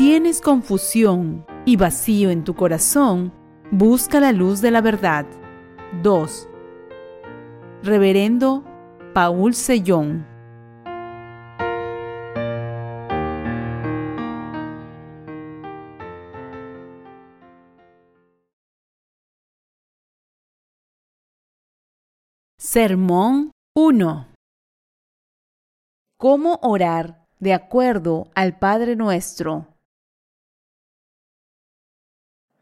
tienes confusión y vacío en tu corazón, busca la luz de la verdad. 2. Reverendo Paul Sellón Sermón 1. ¿Cómo orar de acuerdo al Padre nuestro?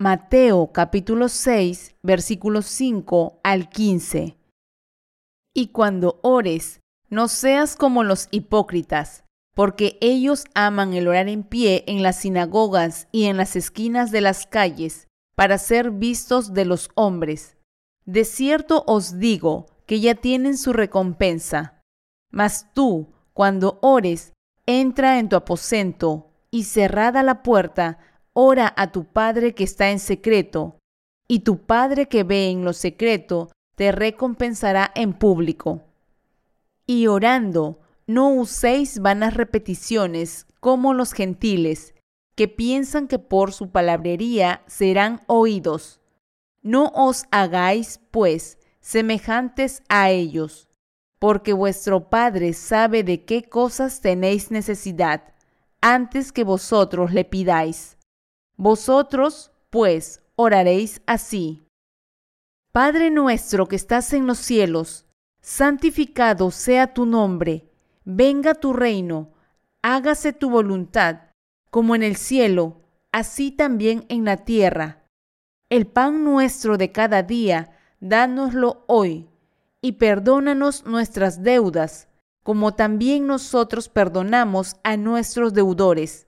Mateo capítulo 6 versículos 5 al 15. Y cuando ores, no seas como los hipócritas, porque ellos aman el orar en pie en las sinagogas y en las esquinas de las calles, para ser vistos de los hombres. De cierto os digo que ya tienen su recompensa. Mas tú, cuando ores, entra en tu aposento y cerrada la puerta, ora a tu Padre que está en secreto, y tu Padre que ve en lo secreto te recompensará en público. Y orando, no uséis vanas repeticiones como los gentiles, que piensan que por su palabrería serán oídos. No os hagáis, pues, semejantes a ellos, porque vuestro Padre sabe de qué cosas tenéis necesidad, antes que vosotros le pidáis. Vosotros, pues, oraréis así. Padre nuestro que estás en los cielos, santificado sea tu nombre, venga tu reino, hágase tu voluntad, como en el cielo, así también en la tierra. El pan nuestro de cada día, dánoslo hoy, y perdónanos nuestras deudas, como también nosotros perdonamos a nuestros deudores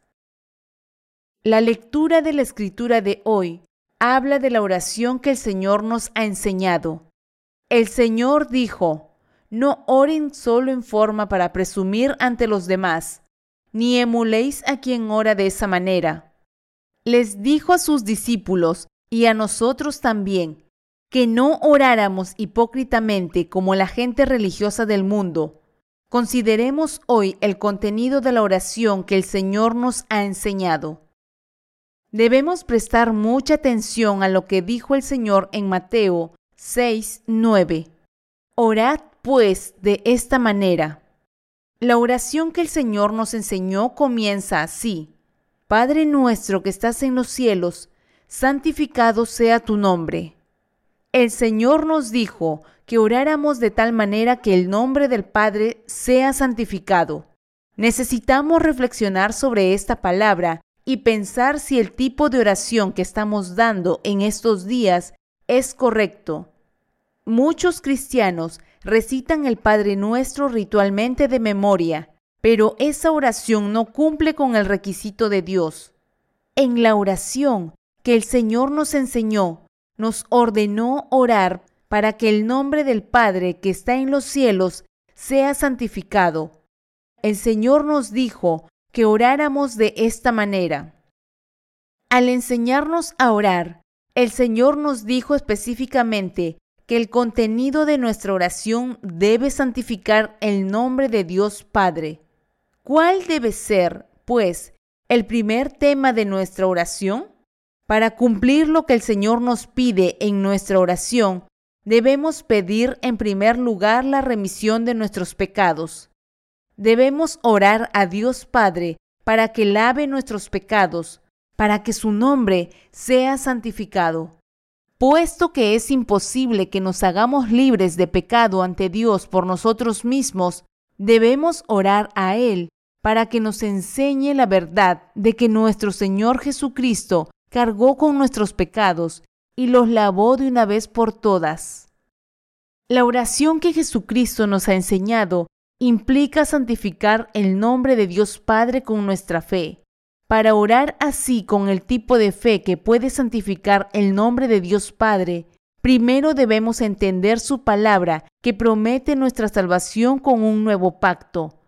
La lectura de la escritura de hoy habla de la oración que el Señor nos ha enseñado. El Señor dijo, no oren solo en forma para presumir ante los demás, ni emuléis a quien ora de esa manera. Les dijo a sus discípulos y a nosotros también, que no oráramos hipócritamente como la gente religiosa del mundo. Consideremos hoy el contenido de la oración que el Señor nos ha enseñado. Debemos prestar mucha atención a lo que dijo el Señor en Mateo 6, 9. Orad pues de esta manera. La oración que el Señor nos enseñó comienza así. Padre nuestro que estás en los cielos, santificado sea tu nombre. El Señor nos dijo que oráramos de tal manera que el nombre del Padre sea santificado. Necesitamos reflexionar sobre esta palabra y pensar si el tipo de oración que estamos dando en estos días es correcto. Muchos cristianos recitan el Padre Nuestro ritualmente de memoria, pero esa oración no cumple con el requisito de Dios. En la oración que el Señor nos enseñó, nos ordenó orar para que el nombre del Padre que está en los cielos sea santificado. El Señor nos dijo que oráramos de esta manera. Al enseñarnos a orar, el Señor nos dijo específicamente que el contenido de nuestra oración debe santificar el nombre de Dios Padre. ¿Cuál debe ser, pues, el primer tema de nuestra oración? Para cumplir lo que el Señor nos pide en nuestra oración, debemos pedir en primer lugar la remisión de nuestros pecados debemos orar a Dios Padre para que lave nuestros pecados, para que su nombre sea santificado. Puesto que es imposible que nos hagamos libres de pecado ante Dios por nosotros mismos, debemos orar a Él para que nos enseñe la verdad de que nuestro Señor Jesucristo cargó con nuestros pecados y los lavó de una vez por todas. La oración que Jesucristo nos ha enseñado implica santificar el nombre de Dios Padre con nuestra fe. Para orar así con el tipo de fe que puede santificar el nombre de Dios Padre, primero debemos entender su palabra que promete nuestra salvación con un nuevo pacto.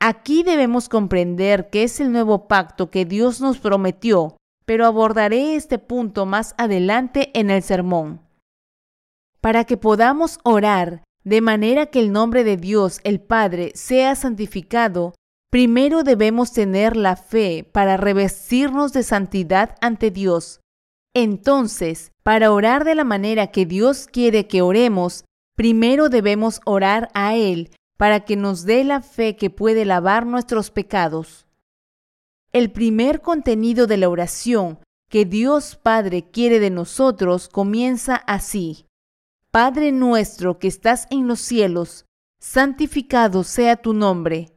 Aquí debemos comprender que es el nuevo pacto que Dios nos prometió, pero abordaré este punto más adelante en el sermón. Para que podamos orar de manera que el nombre de Dios el Padre sea santificado, Primero debemos tener la fe para revestirnos de santidad ante Dios. Entonces, para orar de la manera que Dios quiere que oremos, primero debemos orar a Él para que nos dé la fe que puede lavar nuestros pecados. El primer contenido de la oración que Dios Padre quiere de nosotros comienza así. Padre nuestro que estás en los cielos, santificado sea tu nombre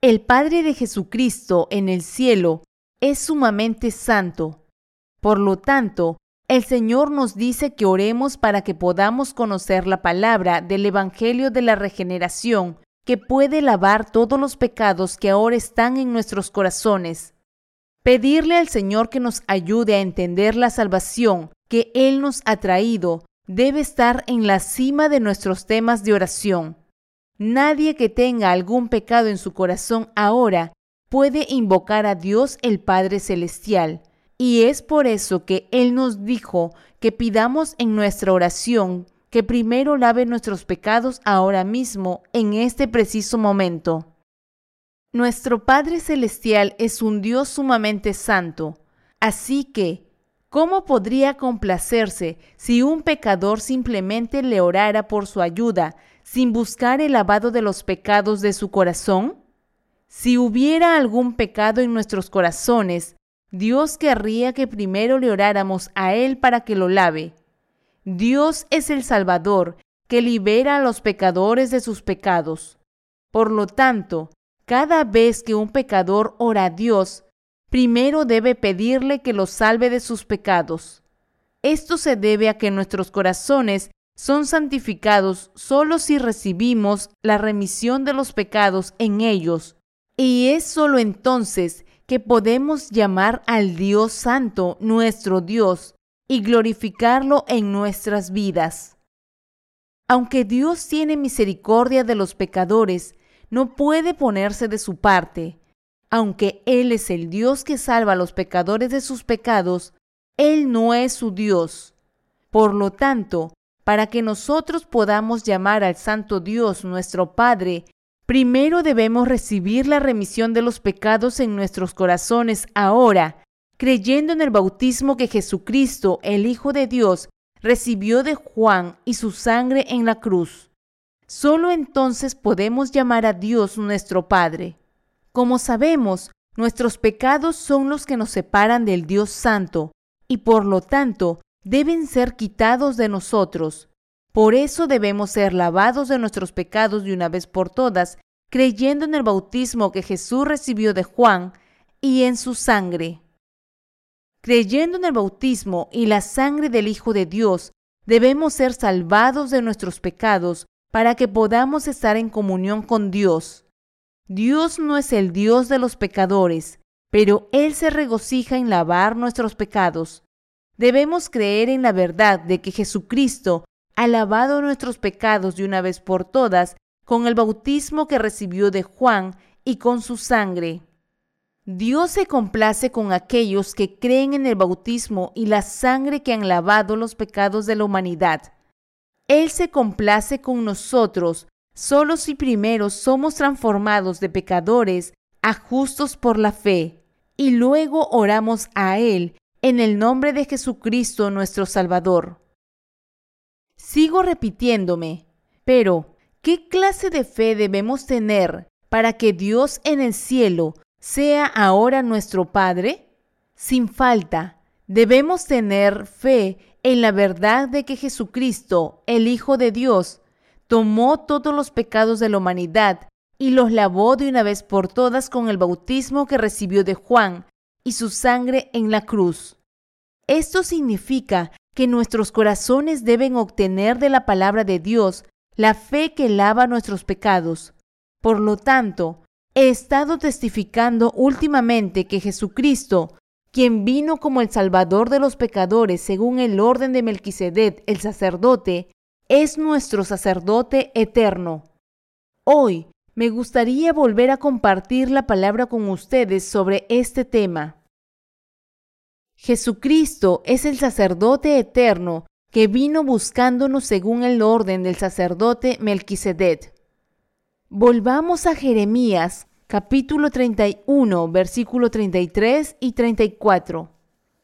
el Padre de Jesucristo en el cielo es sumamente santo. Por lo tanto, el Señor nos dice que oremos para que podamos conocer la palabra del Evangelio de la regeneración, que puede lavar todos los pecados que ahora están en nuestros corazones. Pedirle al Señor que nos ayude a entender la salvación que Él nos ha traído debe estar en la cima de nuestros temas de oración. Nadie que tenga algún pecado en su corazón ahora puede invocar a Dios el Padre Celestial. Y es por eso que Él nos dijo que pidamos en nuestra oración que primero lave nuestros pecados ahora mismo, en este preciso momento. Nuestro Padre Celestial es un Dios sumamente santo, así que, ¿cómo podría complacerse si un pecador simplemente le orara por su ayuda sin buscar el lavado de los pecados de su corazón? Si hubiera algún pecado en nuestros corazones, Dios querría que primero le oráramos a Él para que lo lave. Dios es el Salvador que libera a los pecadores de sus pecados. Por lo tanto, cada vez que un pecador ora a Dios, primero debe pedirle que lo salve de sus pecados. Esto se debe a que nuestros corazones son santificados solo si recibimos la remisión de los pecados en ellos. Y es solo entonces que podemos llamar al Dios Santo nuestro Dios y glorificarlo en nuestras vidas. Aunque Dios tiene misericordia de los pecadores, no puede ponerse de su parte. Aunque Él es el Dios que salva a los pecadores de sus pecados, Él no es su Dios. Por lo tanto, para que nosotros podamos llamar al Santo Dios nuestro Padre, primero debemos recibir la remisión de los pecados en nuestros corazones ahora, creyendo en el bautismo que Jesucristo, el Hijo de Dios, recibió de Juan y su sangre en la cruz. Solo entonces podemos llamar a Dios nuestro Padre. Como sabemos, nuestros pecados son los que nos separan del Dios Santo, y por lo tanto deben ser quitados de nosotros. Por eso debemos ser lavados de nuestros pecados de una vez por todas, creyendo en el bautismo que Jesús recibió de Juan y en su sangre. Creyendo en el bautismo y la sangre del Hijo de Dios, debemos ser salvados de nuestros pecados para que podamos estar en comunión con Dios. Dios no es el Dios de los pecadores, pero Él se regocija en lavar nuestros pecados. Debemos creer en la verdad de que Jesucristo ha lavado nuestros pecados de una vez por todas con el bautismo que recibió de Juan y con su sangre. Dios se complace con aquellos que creen en el bautismo y la sangre que han lavado los pecados de la humanidad. Él se complace con nosotros solo si primero somos transformados de pecadores a justos por la fe y luego oramos a Él en el nombre de Jesucristo nuestro Salvador. Sigo repitiéndome, pero ¿qué clase de fe debemos tener para que Dios en el cielo sea ahora nuestro Padre? Sin falta, debemos tener fe en la verdad de que Jesucristo, el Hijo de Dios, tomó todos los pecados de la humanidad y los lavó de una vez por todas con el bautismo que recibió de Juan y su sangre en la cruz. Esto significa que nuestros corazones deben obtener de la palabra de Dios la fe que lava nuestros pecados. Por lo tanto, he estado testificando últimamente que Jesucristo, quien vino como el Salvador de los pecadores según el orden de Melquisedec, el sacerdote, es nuestro sacerdote eterno. Hoy me gustaría volver a compartir la palabra con ustedes sobre este tema. Jesucristo es el sacerdote eterno que vino buscándonos según el orden del sacerdote Melquisedec. Volvamos a Jeremías capítulo 31, versículo 33 y 34.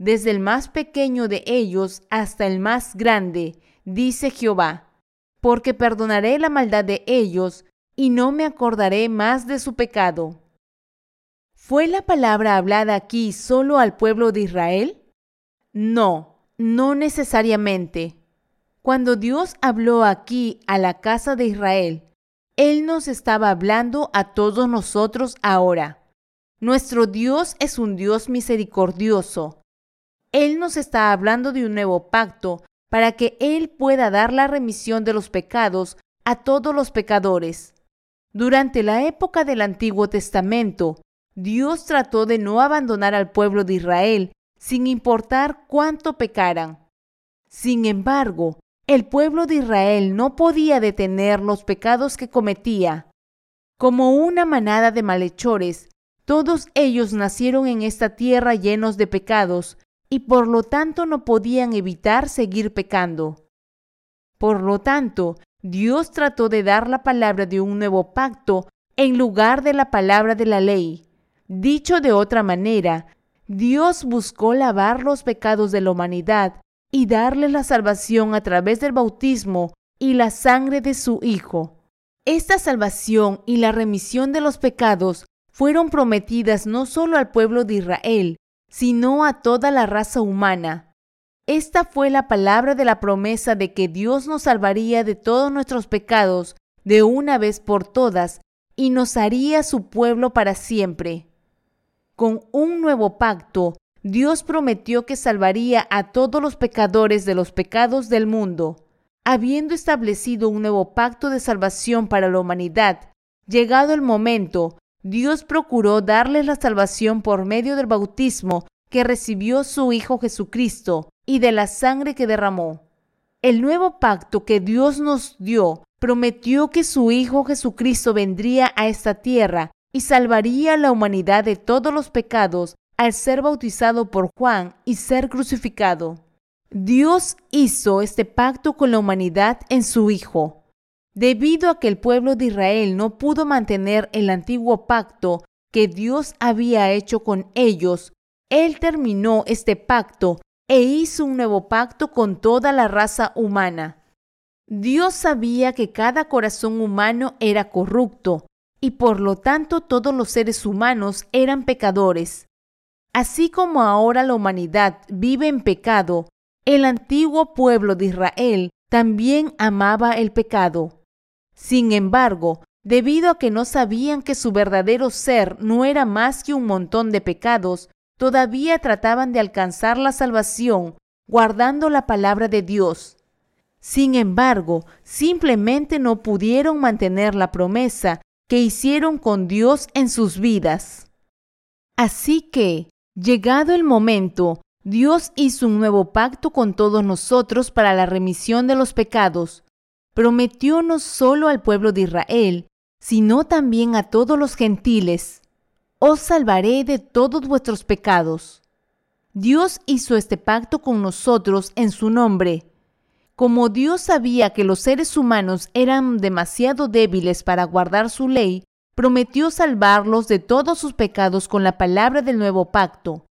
desde el más pequeño de ellos hasta el más grande, dice Jehová, porque perdonaré la maldad de ellos y no me acordaré más de su pecado. ¿Fue la palabra hablada aquí solo al pueblo de Israel? No, no necesariamente. Cuando Dios habló aquí a la casa de Israel, Él nos estaba hablando a todos nosotros ahora. Nuestro Dios es un Dios misericordioso. Él nos está hablando de un nuevo pacto para que Él pueda dar la remisión de los pecados a todos los pecadores. Durante la época del Antiguo Testamento, Dios trató de no abandonar al pueblo de Israel sin importar cuánto pecaran. Sin embargo, el pueblo de Israel no podía detener los pecados que cometía. Como una manada de malhechores, todos ellos nacieron en esta tierra llenos de pecados y por lo tanto no podían evitar seguir pecando. Por lo tanto, Dios trató de dar la palabra de un nuevo pacto en lugar de la palabra de la ley. Dicho de otra manera, Dios buscó lavar los pecados de la humanidad y darle la salvación a través del bautismo y la sangre de su Hijo. Esta salvación y la remisión de los pecados fueron prometidas no solo al pueblo de Israel, sino a toda la raza humana. Esta fue la palabra de la promesa de que Dios nos salvaría de todos nuestros pecados de una vez por todas y nos haría su pueblo para siempre. Con un nuevo pacto, Dios prometió que salvaría a todos los pecadores de los pecados del mundo. Habiendo establecido un nuevo pacto de salvación para la humanidad, llegado el momento, Dios procuró darles la salvación por medio del bautismo que recibió su Hijo Jesucristo y de la sangre que derramó. El nuevo pacto que Dios nos dio prometió que su Hijo Jesucristo vendría a esta tierra y salvaría a la humanidad de todos los pecados al ser bautizado por Juan y ser crucificado. Dios hizo este pacto con la humanidad en su Hijo. Debido a que el pueblo de Israel no pudo mantener el antiguo pacto que Dios había hecho con ellos, Él terminó este pacto e hizo un nuevo pacto con toda la raza humana. Dios sabía que cada corazón humano era corrupto y por lo tanto todos los seres humanos eran pecadores. Así como ahora la humanidad vive en pecado, el antiguo pueblo de Israel también amaba el pecado. Sin embargo, debido a que no sabían que su verdadero ser no era más que un montón de pecados, todavía trataban de alcanzar la salvación guardando la palabra de Dios. Sin embargo, simplemente no pudieron mantener la promesa que hicieron con Dios en sus vidas. Así que, llegado el momento, Dios hizo un nuevo pacto con todos nosotros para la remisión de los pecados, prometió no solo al pueblo de Israel, sino también a todos los gentiles, os salvaré de todos vuestros pecados. Dios hizo este pacto con nosotros en su nombre. Como Dios sabía que los seres humanos eran demasiado débiles para guardar su ley, prometió salvarlos de todos sus pecados con la palabra del nuevo pacto.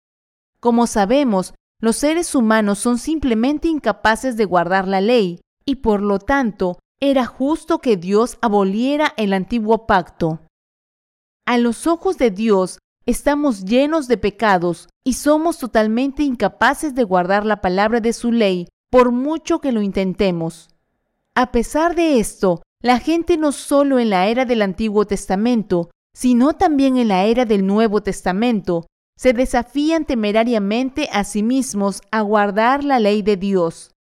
Como sabemos, los seres humanos son simplemente incapaces de guardar la ley, y por lo tanto era justo que Dios aboliera el antiguo pacto. A los ojos de Dios, estamos llenos de pecados y somos totalmente incapaces de guardar la palabra de su ley por mucho que lo intentemos. A pesar de esto, la gente no solo en la era del Antiguo Testamento, sino también en la era del Nuevo Testamento, se desafían temerariamente a sí mismos a guardar la ley de Dios.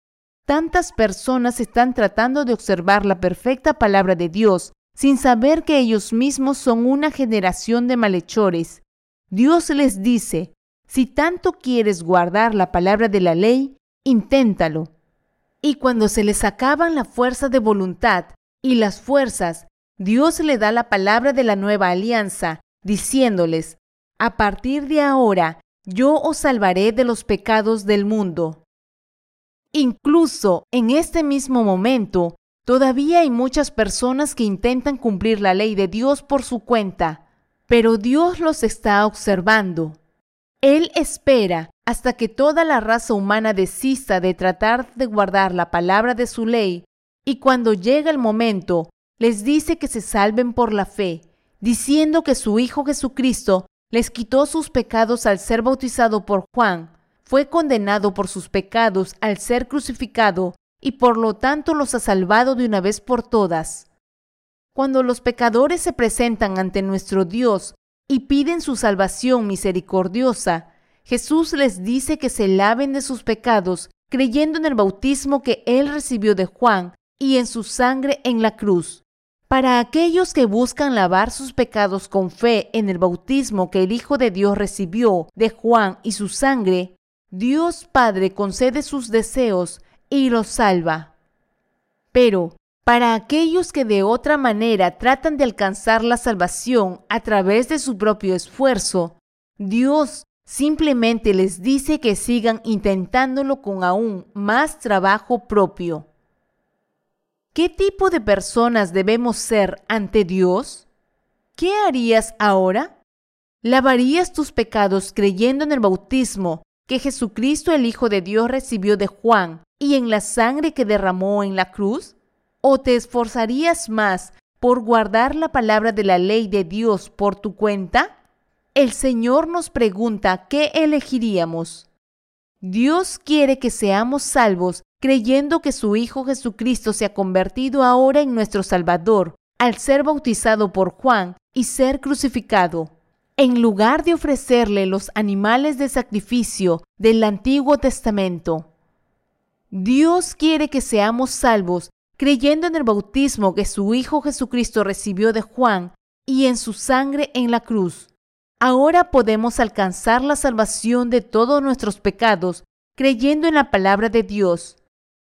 Tantas personas están tratando de observar la perfecta palabra de Dios sin saber que ellos mismos son una generación de malhechores. Dios les dice, si tanto quieres guardar la palabra de la ley, inténtalo. Y cuando se les acaban la fuerza de voluntad y las fuerzas, Dios le da la palabra de la nueva alianza, diciéndoles, a partir de ahora yo os salvaré de los pecados del mundo. Incluso en este mismo momento, todavía hay muchas personas que intentan cumplir la ley de Dios por su cuenta, pero Dios los está observando. Él espera hasta que toda la raza humana desista de tratar de guardar la palabra de su ley, y cuando llega el momento, les dice que se salven por la fe, diciendo que su Hijo Jesucristo les quitó sus pecados al ser bautizado por Juan, fue condenado por sus pecados al ser crucificado y por lo tanto los ha salvado de una vez por todas. Cuando los pecadores se presentan ante nuestro Dios y piden su salvación misericordiosa, Jesús les dice que se laven de sus pecados creyendo en el bautismo que Él recibió de Juan y en su sangre en la cruz. Para aquellos que buscan lavar sus pecados con fe en el bautismo que el Hijo de Dios recibió de Juan y su sangre, Dios Padre concede sus deseos y los salva. Pero para aquellos que de otra manera tratan de alcanzar la salvación a través de su propio esfuerzo, Dios simplemente les dice que sigan intentándolo con aún más trabajo propio. ¿Qué tipo de personas debemos ser ante Dios? ¿Qué harías ahora? ¿Lavarías tus pecados creyendo en el bautismo que Jesucristo el Hijo de Dios recibió de Juan y en la sangre que derramó en la cruz? ¿O te esforzarías más por guardar la palabra de la ley de Dios por tu cuenta? El Señor nos pregunta qué elegiríamos. Dios quiere que seamos salvos creyendo que su Hijo Jesucristo se ha convertido ahora en nuestro Salvador al ser bautizado por Juan y ser crucificado. En lugar de ofrecerle los animales de sacrificio del Antiguo Testamento, Dios quiere que seamos salvos creyendo en el bautismo que su Hijo Jesucristo recibió de Juan y en su sangre en la cruz. Ahora podemos alcanzar la salvación de todos nuestros pecados creyendo en la palabra de Dios.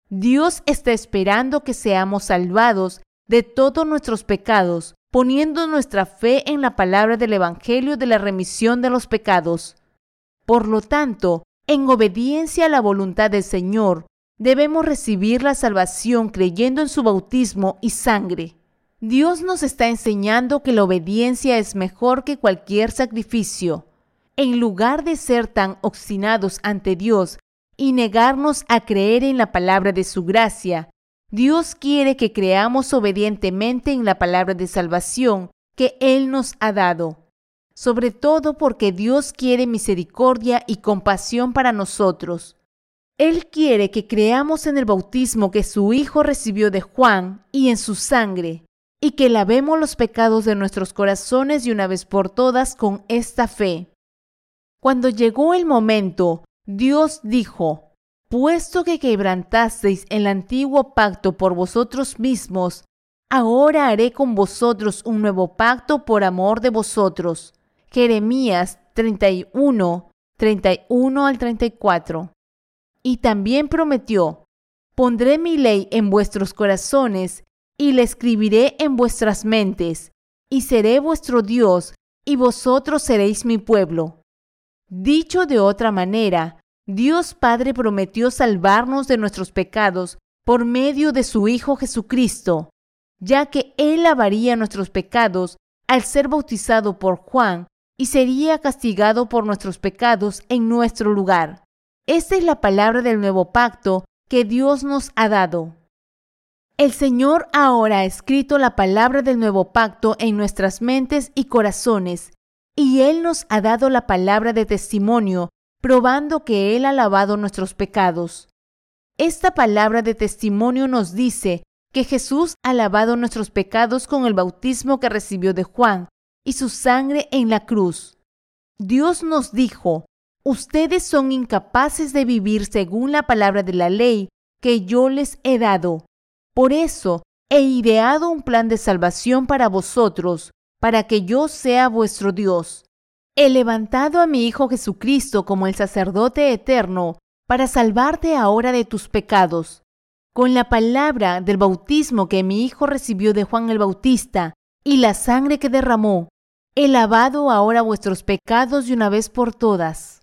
Dios está esperando que seamos salvados de todos nuestros pecados, poniendo nuestra fe en la palabra del Evangelio de la remisión de los pecados. Por lo tanto, en obediencia a la voluntad del Señor, debemos recibir la salvación creyendo en su bautismo y sangre. Dios nos está enseñando que la obediencia es mejor que cualquier sacrificio. En lugar de ser tan obstinados ante Dios y negarnos a creer en la palabra de su gracia. Dios quiere que creamos obedientemente en la palabra de salvación que Él nos ha dado, sobre todo porque Dios quiere misericordia y compasión para nosotros. Él quiere que creamos en el bautismo que su Hijo recibió de Juan y en su sangre, y que lavemos los pecados de nuestros corazones de una vez por todas con esta fe. Cuando llegó el momento Dios dijo, puesto que quebrantasteis el antiguo pacto por vosotros mismos, ahora haré con vosotros un nuevo pacto por amor de vosotros. Jeremías 31, 31 al 34. Y también prometió, pondré mi ley en vuestros corazones y la escribiré en vuestras mentes, y seré vuestro Dios, y vosotros seréis mi pueblo. Dicho de otra manera, Dios Padre prometió salvarnos de nuestros pecados por medio de su Hijo Jesucristo, ya que Él lavaría nuestros pecados al ser bautizado por Juan y sería castigado por nuestros pecados en nuestro lugar. Esta es la palabra del nuevo pacto que Dios nos ha dado. El Señor ahora ha escrito la palabra del nuevo pacto en nuestras mentes y corazones y Él nos ha dado la palabra de testimonio, probando que Él ha lavado nuestros pecados. Esta palabra de testimonio nos dice que Jesús ha lavado nuestros pecados con el bautismo que recibió de Juan y su sangre en la cruz. Dios nos dijo, ustedes son incapaces de vivir según la palabra de la ley que yo les he dado. Por eso he ideado un plan de salvación para vosotros, para que yo sea vuestro Dios. He levantado a mi Hijo Jesucristo como el sacerdote eterno para salvarte ahora de tus pecados. Con la palabra del bautismo que mi Hijo recibió de Juan el Bautista y la sangre que derramó, he lavado ahora vuestros pecados de una vez por todas.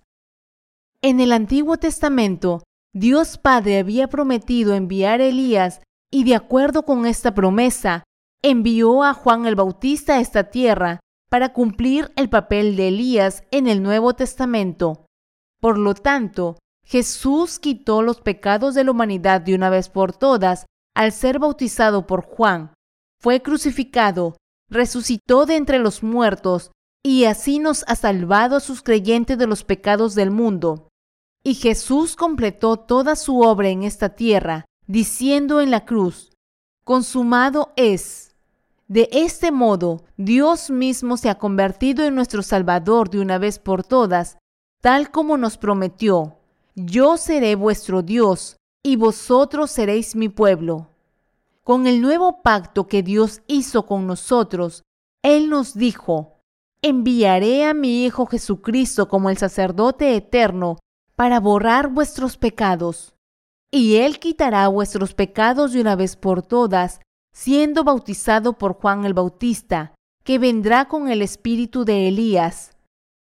En el Antiguo Testamento, Dios Padre había prometido enviar a Elías y de acuerdo con esta promesa, envió a Juan el Bautista a esta tierra para cumplir el papel de Elías en el Nuevo Testamento. Por lo tanto, Jesús quitó los pecados de la humanidad de una vez por todas al ser bautizado por Juan. Fue crucificado, resucitó de entre los muertos y así nos ha salvado a sus creyentes de los pecados del mundo. Y Jesús completó toda su obra en esta tierra, diciendo en la cruz, consumado es. De este modo, Dios mismo se ha convertido en nuestro Salvador de una vez por todas, tal como nos prometió. Yo seré vuestro Dios, y vosotros seréis mi pueblo. Con el nuevo pacto que Dios hizo con nosotros, Él nos dijo, enviaré a mi Hijo Jesucristo como el sacerdote eterno para borrar vuestros pecados. Y Él quitará vuestros pecados de una vez por todas siendo bautizado por Juan el Bautista, que vendrá con el espíritu de Elías.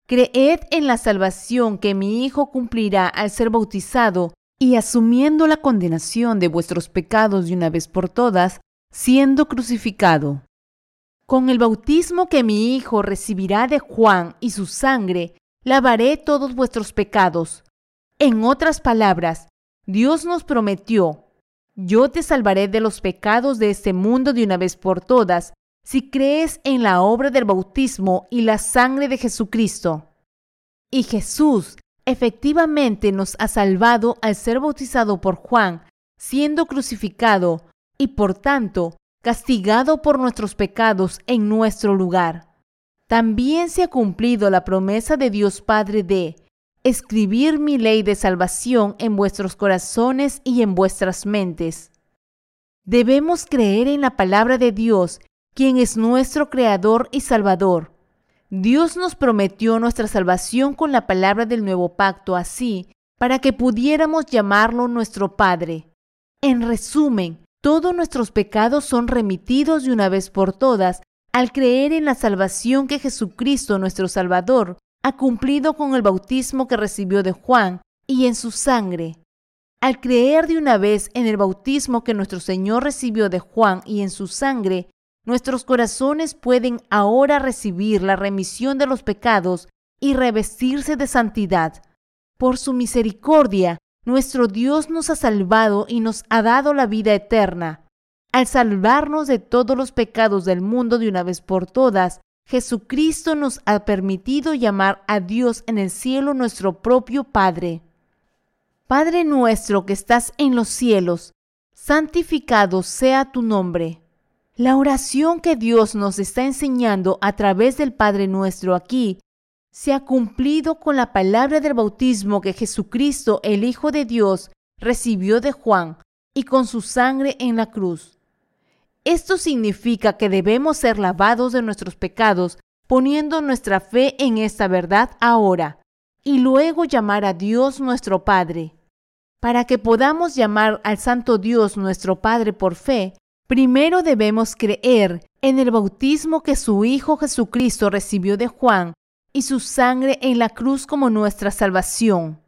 Creed en la salvación que mi Hijo cumplirá al ser bautizado y asumiendo la condenación de vuestros pecados de una vez por todas, siendo crucificado. Con el bautismo que mi Hijo recibirá de Juan y su sangre, lavaré todos vuestros pecados. En otras palabras, Dios nos prometió yo te salvaré de los pecados de este mundo de una vez por todas, si crees en la obra del bautismo y la sangre de Jesucristo. Y Jesús efectivamente nos ha salvado al ser bautizado por Juan, siendo crucificado y por tanto castigado por nuestros pecados en nuestro lugar. También se ha cumplido la promesa de Dios Padre de escribir mi ley de salvación en vuestros corazones y en vuestras mentes. Debemos creer en la palabra de Dios, quien es nuestro Creador y Salvador. Dios nos prometió nuestra salvación con la palabra del nuevo pacto así, para que pudiéramos llamarlo nuestro Padre. En resumen, todos nuestros pecados son remitidos de una vez por todas al creer en la salvación que Jesucristo nuestro Salvador ha cumplido con el bautismo que recibió de Juan y en su sangre. Al creer de una vez en el bautismo que nuestro Señor recibió de Juan y en su sangre, nuestros corazones pueden ahora recibir la remisión de los pecados y revestirse de santidad. Por su misericordia, nuestro Dios nos ha salvado y nos ha dado la vida eterna. Al salvarnos de todos los pecados del mundo de una vez por todas, Jesucristo nos ha permitido llamar a Dios en el cielo nuestro propio Padre. Padre nuestro que estás en los cielos, santificado sea tu nombre. La oración que Dios nos está enseñando a través del Padre nuestro aquí se ha cumplido con la palabra del bautismo que Jesucristo, el Hijo de Dios, recibió de Juan y con su sangre en la cruz. Esto significa que debemos ser lavados de nuestros pecados poniendo nuestra fe en esta verdad ahora y luego llamar a Dios nuestro Padre. Para que podamos llamar al Santo Dios nuestro Padre por fe, primero debemos creer en el bautismo que su Hijo Jesucristo recibió de Juan y su sangre en la cruz como nuestra salvación.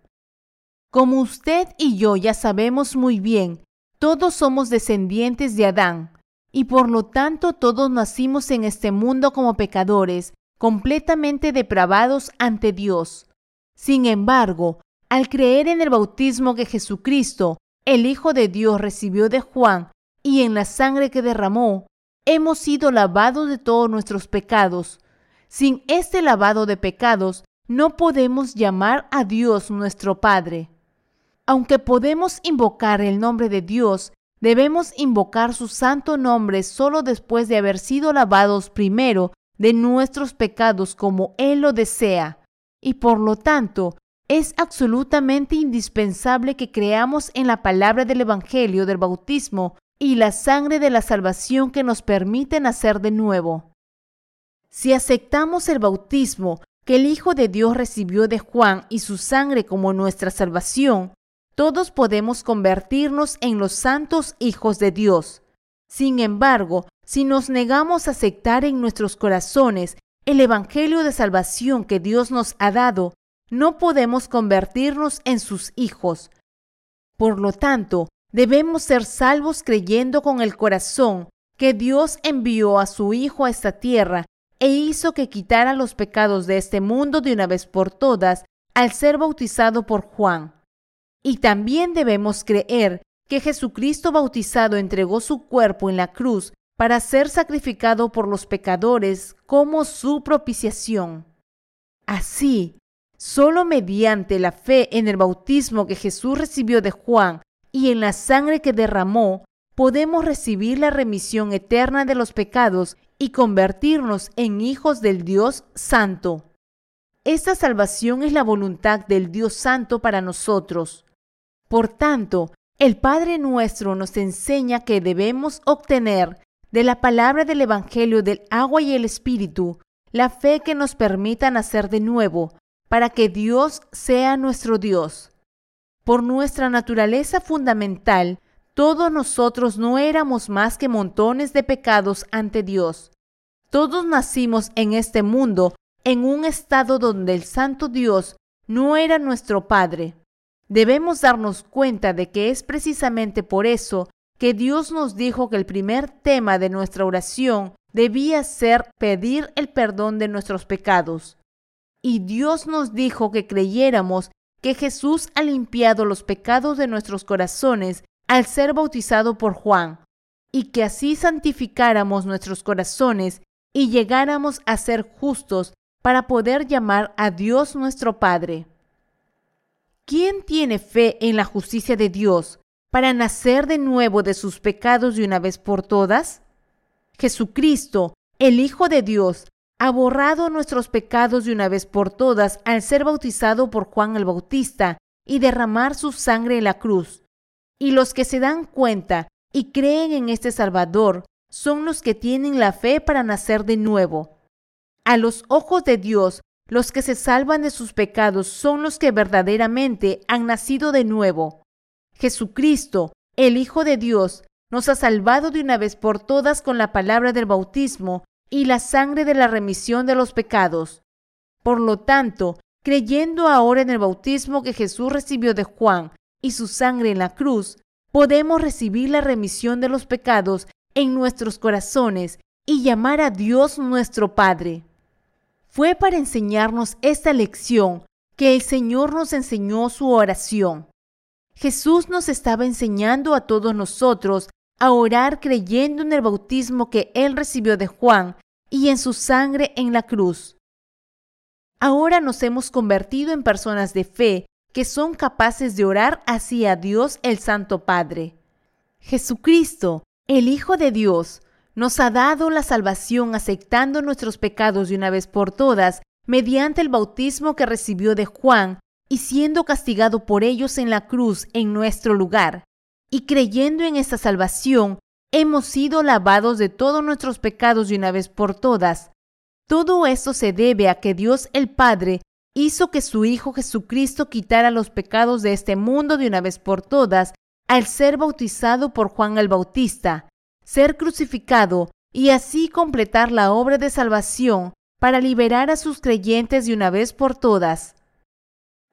Como usted y yo ya sabemos muy bien, todos somos descendientes de Adán, y por lo tanto todos nacimos en este mundo como pecadores, completamente depravados ante Dios. Sin embargo, al creer en el bautismo que Jesucristo, el Hijo de Dios, recibió de Juan y en la sangre que derramó, hemos sido lavados de todos nuestros pecados. Sin este lavado de pecados, no podemos llamar a Dios nuestro Padre. Aunque podemos invocar el nombre de Dios, debemos invocar su santo nombre solo después de haber sido lavados primero de nuestros pecados como Él lo desea. Y por lo tanto, es absolutamente indispensable que creamos en la palabra del Evangelio del bautismo y la sangre de la salvación que nos permite nacer de nuevo. Si aceptamos el bautismo que el Hijo de Dios recibió de Juan y su sangre como nuestra salvación, todos podemos convertirnos en los santos hijos de Dios. Sin embargo, si nos negamos a aceptar en nuestros corazones el Evangelio de salvación que Dios nos ha dado, no podemos convertirnos en sus hijos. Por lo tanto, debemos ser salvos creyendo con el corazón que Dios envió a su Hijo a esta tierra e hizo que quitara los pecados de este mundo de una vez por todas al ser bautizado por Juan. Y también debemos creer que Jesucristo bautizado entregó su cuerpo en la cruz para ser sacrificado por los pecadores como su propiciación. Así, solo mediante la fe en el bautismo que Jesús recibió de Juan y en la sangre que derramó, podemos recibir la remisión eterna de los pecados y convertirnos en hijos del Dios Santo. Esta salvación es la voluntad del Dios Santo para nosotros. Por tanto, el Padre nuestro nos enseña que debemos obtener de la palabra del Evangelio del agua y el Espíritu la fe que nos permita nacer de nuevo, para que Dios sea nuestro Dios. Por nuestra naturaleza fundamental, todos nosotros no éramos más que montones de pecados ante Dios. Todos nacimos en este mundo en un estado donde el Santo Dios no era nuestro Padre. Debemos darnos cuenta de que es precisamente por eso que Dios nos dijo que el primer tema de nuestra oración debía ser pedir el perdón de nuestros pecados. Y Dios nos dijo que creyéramos que Jesús ha limpiado los pecados de nuestros corazones al ser bautizado por Juan, y que así santificáramos nuestros corazones y llegáramos a ser justos para poder llamar a Dios nuestro Padre. ¿Quién tiene fe en la justicia de Dios para nacer de nuevo de sus pecados de una vez por todas? Jesucristo, el Hijo de Dios, ha borrado nuestros pecados de una vez por todas al ser bautizado por Juan el Bautista y derramar su sangre en la cruz. Y los que se dan cuenta y creen en este Salvador son los que tienen la fe para nacer de nuevo. A los ojos de Dios, los que se salvan de sus pecados son los que verdaderamente han nacido de nuevo. Jesucristo, el Hijo de Dios, nos ha salvado de una vez por todas con la palabra del bautismo y la sangre de la remisión de los pecados. Por lo tanto, creyendo ahora en el bautismo que Jesús recibió de Juan y su sangre en la cruz, podemos recibir la remisión de los pecados en nuestros corazones y llamar a Dios nuestro Padre. Fue para enseñarnos esta lección que el Señor nos enseñó su oración. Jesús nos estaba enseñando a todos nosotros a orar creyendo en el bautismo que Él recibió de Juan y en su sangre en la cruz. Ahora nos hemos convertido en personas de fe que son capaces de orar hacia Dios el Santo Padre. Jesucristo, el Hijo de Dios, nos ha dado la salvación aceptando nuestros pecados de una vez por todas mediante el bautismo que recibió de Juan y siendo castigado por ellos en la cruz en nuestro lugar. Y creyendo en esta salvación, hemos sido lavados de todos nuestros pecados de una vez por todas. Todo esto se debe a que Dios el Padre hizo que su Hijo Jesucristo quitara los pecados de este mundo de una vez por todas al ser bautizado por Juan el Bautista, ser crucificado y así completar la obra de salvación para liberar a sus creyentes de una vez por todas.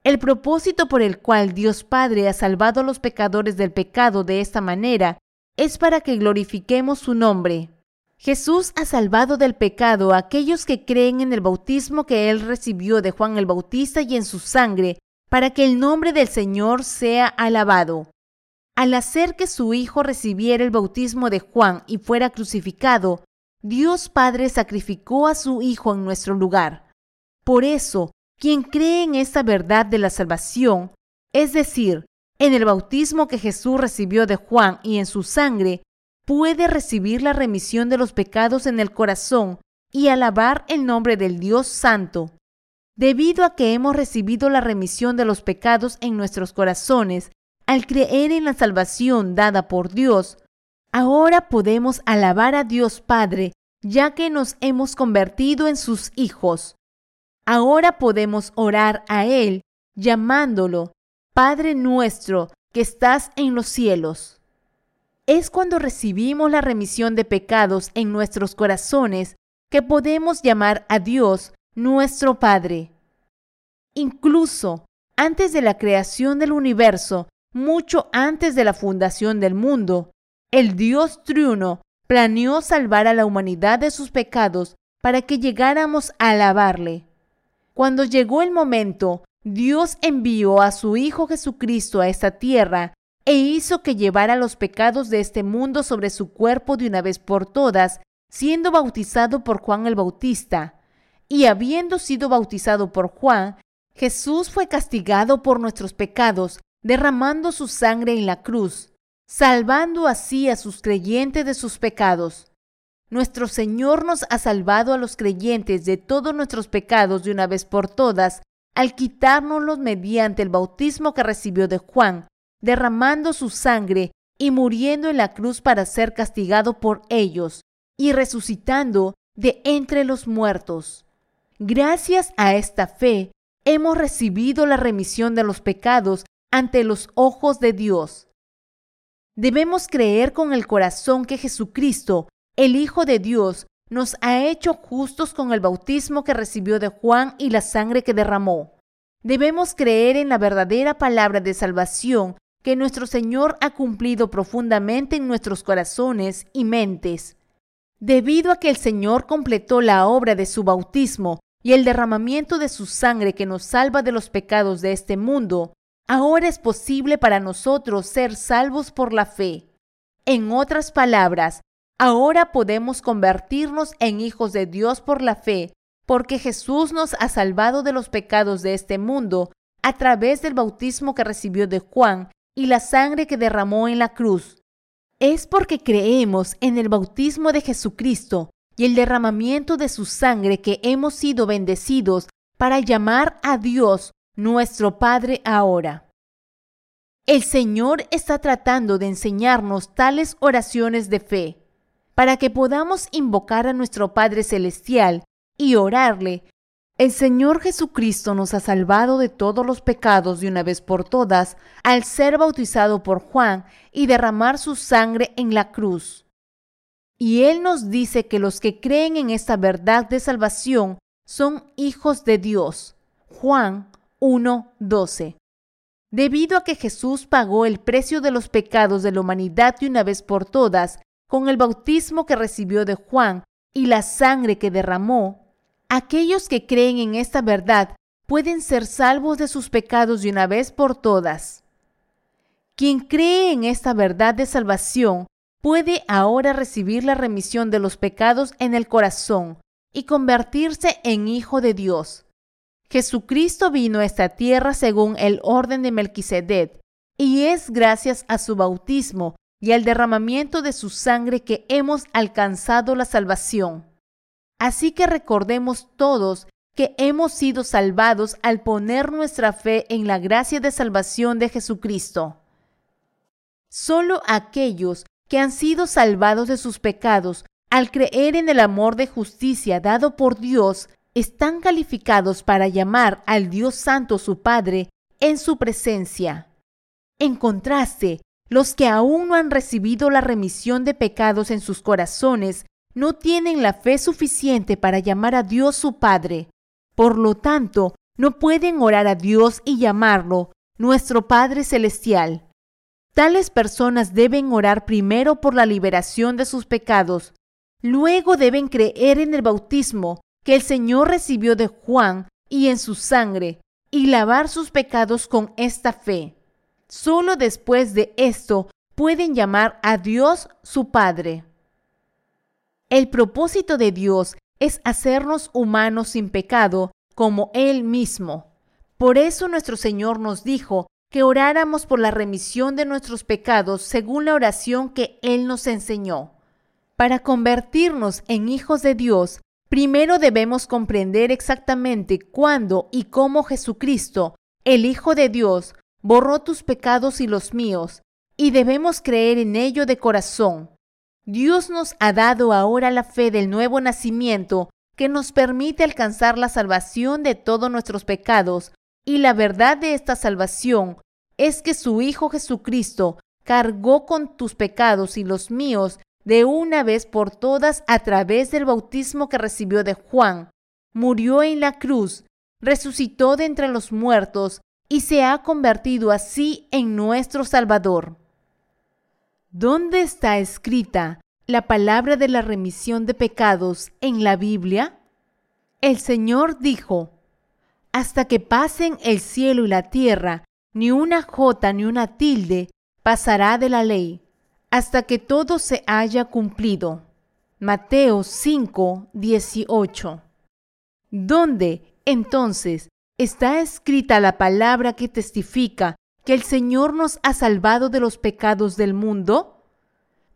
El propósito por el cual Dios Padre ha salvado a los pecadores del pecado de esta manera es para que glorifiquemos su nombre. Jesús ha salvado del pecado a aquellos que creen en el bautismo que él recibió de Juan el Bautista y en su sangre, para que el nombre del Señor sea alabado. Al hacer que su Hijo recibiera el bautismo de Juan y fuera crucificado, Dios Padre sacrificó a su Hijo en nuestro lugar. Por eso, quien cree en esta verdad de la salvación, es decir, en el bautismo que Jesús recibió de Juan y en su sangre, puede recibir la remisión de los pecados en el corazón y alabar el nombre del Dios Santo. Debido a que hemos recibido la remisión de los pecados en nuestros corazones, al creer en la salvación dada por Dios, ahora podemos alabar a Dios Padre, ya que nos hemos convertido en sus hijos. Ahora podemos orar a Él, llamándolo Padre nuestro que estás en los cielos. Es cuando recibimos la remisión de pecados en nuestros corazones que podemos llamar a Dios nuestro Padre. Incluso antes de la creación del universo, mucho antes de la fundación del mundo, el Dios triuno planeó salvar a la humanidad de sus pecados para que llegáramos a alabarle. Cuando llegó el momento, Dios envió a su Hijo Jesucristo a esta tierra e hizo que llevara los pecados de este mundo sobre su cuerpo de una vez por todas, siendo bautizado por Juan el Bautista. Y habiendo sido bautizado por Juan, Jesús fue castigado por nuestros pecados, derramando su sangre en la cruz, salvando así a sus creyentes de sus pecados. Nuestro Señor nos ha salvado a los creyentes de todos nuestros pecados de una vez por todas, al quitárnoslos mediante el bautismo que recibió de Juan, derramando su sangre y muriendo en la cruz para ser castigado por ellos, y resucitando de entre los muertos. Gracias a esta fe, hemos recibido la remisión de los pecados ante los ojos de Dios. Debemos creer con el corazón que Jesucristo el Hijo de Dios nos ha hecho justos con el bautismo que recibió de Juan y la sangre que derramó. Debemos creer en la verdadera palabra de salvación que nuestro Señor ha cumplido profundamente en nuestros corazones y mentes. Debido a que el Señor completó la obra de su bautismo y el derramamiento de su sangre que nos salva de los pecados de este mundo, ahora es posible para nosotros ser salvos por la fe. En otras palabras, Ahora podemos convertirnos en hijos de Dios por la fe, porque Jesús nos ha salvado de los pecados de este mundo a través del bautismo que recibió de Juan y la sangre que derramó en la cruz. Es porque creemos en el bautismo de Jesucristo y el derramamiento de su sangre que hemos sido bendecidos para llamar a Dios nuestro Padre ahora. El Señor está tratando de enseñarnos tales oraciones de fe para que podamos invocar a nuestro Padre Celestial y orarle. El Señor Jesucristo nos ha salvado de todos los pecados de una vez por todas al ser bautizado por Juan y derramar su sangre en la cruz. Y Él nos dice que los que creen en esta verdad de salvación son hijos de Dios. Juan 1:12. Debido a que Jesús pagó el precio de los pecados de la humanidad de una vez por todas, con el bautismo que recibió de Juan y la sangre que derramó, aquellos que creen en esta verdad pueden ser salvos de sus pecados de una vez por todas. Quien cree en esta verdad de salvación puede ahora recibir la remisión de los pecados en el corazón y convertirse en hijo de Dios. Jesucristo vino a esta tierra según el orden de Melquisedec, y es gracias a su bautismo y al derramamiento de su sangre que hemos alcanzado la salvación. Así que recordemos todos que hemos sido salvados al poner nuestra fe en la gracia de salvación de Jesucristo. Solo aquellos que han sido salvados de sus pecados al creer en el amor de justicia dado por Dios están calificados para llamar al Dios Santo su Padre en su presencia. En contraste, los que aún no han recibido la remisión de pecados en sus corazones no tienen la fe suficiente para llamar a Dios su Padre. Por lo tanto, no pueden orar a Dios y llamarlo nuestro Padre Celestial. Tales personas deben orar primero por la liberación de sus pecados, luego deben creer en el bautismo que el Señor recibió de Juan y en su sangre, y lavar sus pecados con esta fe. Solo después de esto pueden llamar a Dios su Padre. El propósito de Dios es hacernos humanos sin pecado como Él mismo. Por eso nuestro Señor nos dijo que oráramos por la remisión de nuestros pecados según la oración que Él nos enseñó. Para convertirnos en hijos de Dios, primero debemos comprender exactamente cuándo y cómo Jesucristo, el Hijo de Dios, borró tus pecados y los míos, y debemos creer en ello de corazón. Dios nos ha dado ahora la fe del nuevo nacimiento que nos permite alcanzar la salvación de todos nuestros pecados y la verdad de esta salvación es que su Hijo Jesucristo cargó con tus pecados y los míos de una vez por todas a través del bautismo que recibió de Juan, murió en la cruz, resucitó de entre los muertos y se ha convertido así en nuestro Salvador. ¿Dónde está escrita la palabra de la remisión de pecados en la Biblia? El Señor dijo, hasta que pasen el cielo y la tierra, ni una jota ni una tilde pasará de la ley, hasta que todo se haya cumplido. Mateo 5, 18. ¿Dónde, entonces, está escrita la palabra que testifica que el Señor nos ha salvado de los pecados del mundo?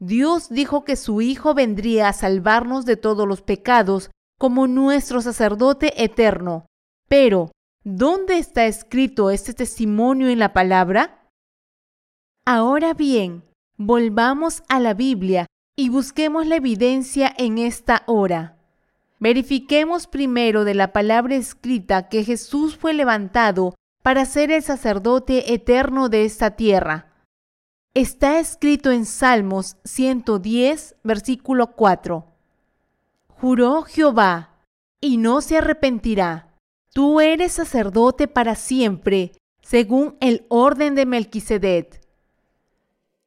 Dios dijo que su Hijo vendría a salvarnos de todos los pecados como nuestro sacerdote eterno. Pero, ¿dónde está escrito este testimonio en la palabra? Ahora bien, volvamos a la Biblia y busquemos la evidencia en esta hora. Verifiquemos primero de la palabra escrita que Jesús fue levantado para ser el sacerdote eterno de esta tierra. Está escrito en Salmos 110, versículo 4. Juró Jehová, y no se arrepentirá. Tú eres sacerdote para siempre, según el orden de Melquisedec.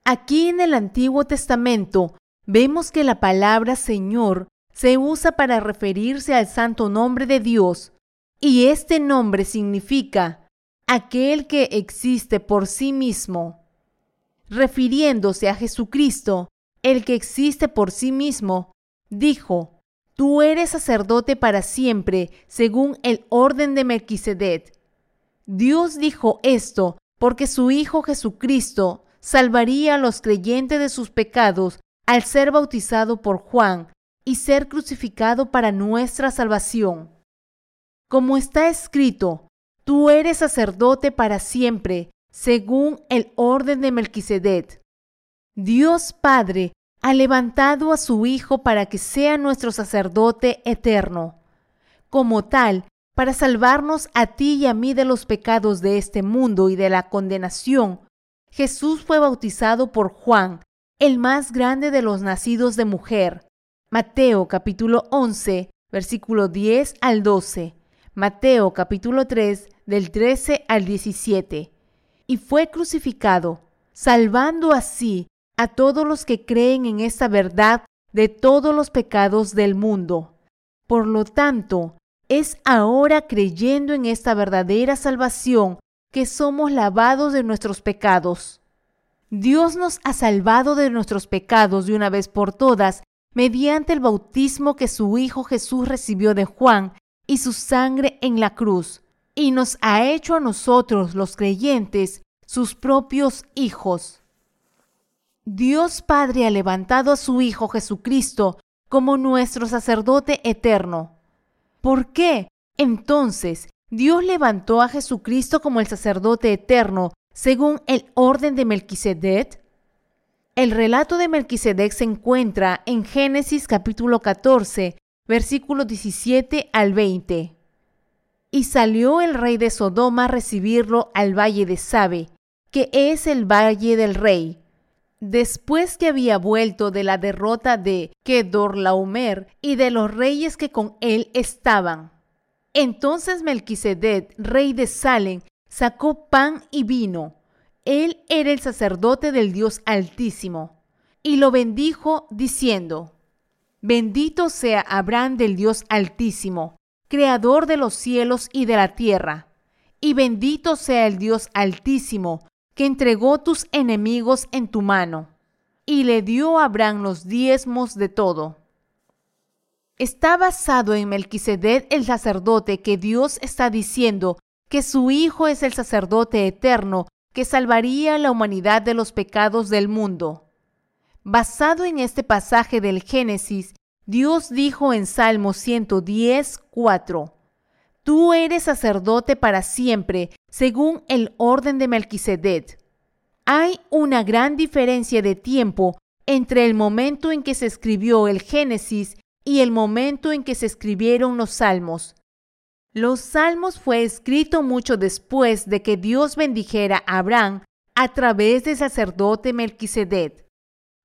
Aquí en el Antiguo Testamento vemos que la palabra Señor se usa para referirse al santo nombre de Dios, y este nombre significa aquel que existe por sí mismo. Refiriéndose a Jesucristo, el que existe por sí mismo, dijo, Tú eres sacerdote para siempre, según el orden de Melquisedec. Dios dijo esto porque su Hijo Jesucristo salvaría a los creyentes de sus pecados al ser bautizado por Juan y ser crucificado para nuestra salvación. Como está escrito, tú eres sacerdote para siempre, según el orden de Melquisedec. Dios Padre ha levantado a su Hijo para que sea nuestro sacerdote eterno. Como tal, para salvarnos a ti y a mí de los pecados de este mundo y de la condenación, Jesús fue bautizado por Juan, el más grande de los nacidos de mujer. Mateo capítulo 11, versículo 10 al 12. Mateo capítulo 3, del 13 al 17. Y fue crucificado, salvando así a todos los que creen en esta verdad de todos los pecados del mundo. Por lo tanto, es ahora creyendo en esta verdadera salvación que somos lavados de nuestros pecados. Dios nos ha salvado de nuestros pecados de una vez por todas mediante el bautismo que su Hijo Jesús recibió de Juan y su sangre en la cruz, y nos ha hecho a nosotros los creyentes sus propios hijos. Dios Padre ha levantado a su Hijo Jesucristo como nuestro sacerdote eterno. ¿Por qué? Entonces, Dios levantó a Jesucristo como el sacerdote eterno según el orden de Melquisedec. El relato de Melquisedec se encuentra en Génesis capítulo 14, versículos 17 al 20. Y salió el rey de Sodoma a recibirlo al valle de Sabe, que es el valle del rey Después que había vuelto de la derrota de Kedorlaomer y de los reyes que con él estaban. Entonces Melquisedec, rey de Salem, sacó pan y vino. Él era el sacerdote del Dios Altísimo. Y lo bendijo diciendo, Bendito sea Abraham del Dios Altísimo, creador de los cielos y de la tierra. Y bendito sea el Dios Altísimo, que entregó tus enemigos en tu mano, y le dio a Abraham los diezmos de todo. Está basado en Melquisedec el sacerdote que Dios está diciendo que su Hijo es el sacerdote eterno que salvaría a la humanidad de los pecados del mundo. Basado en este pasaje del Génesis, Dios dijo en Salmo 110, 4, Tú eres sacerdote para siempre, según el orden de Melquisedec. Hay una gran diferencia de tiempo entre el momento en que se escribió el Génesis y el momento en que se escribieron los Salmos. Los Salmos fue escrito mucho después de que Dios bendijera a Abraham a través del sacerdote Melquisedec.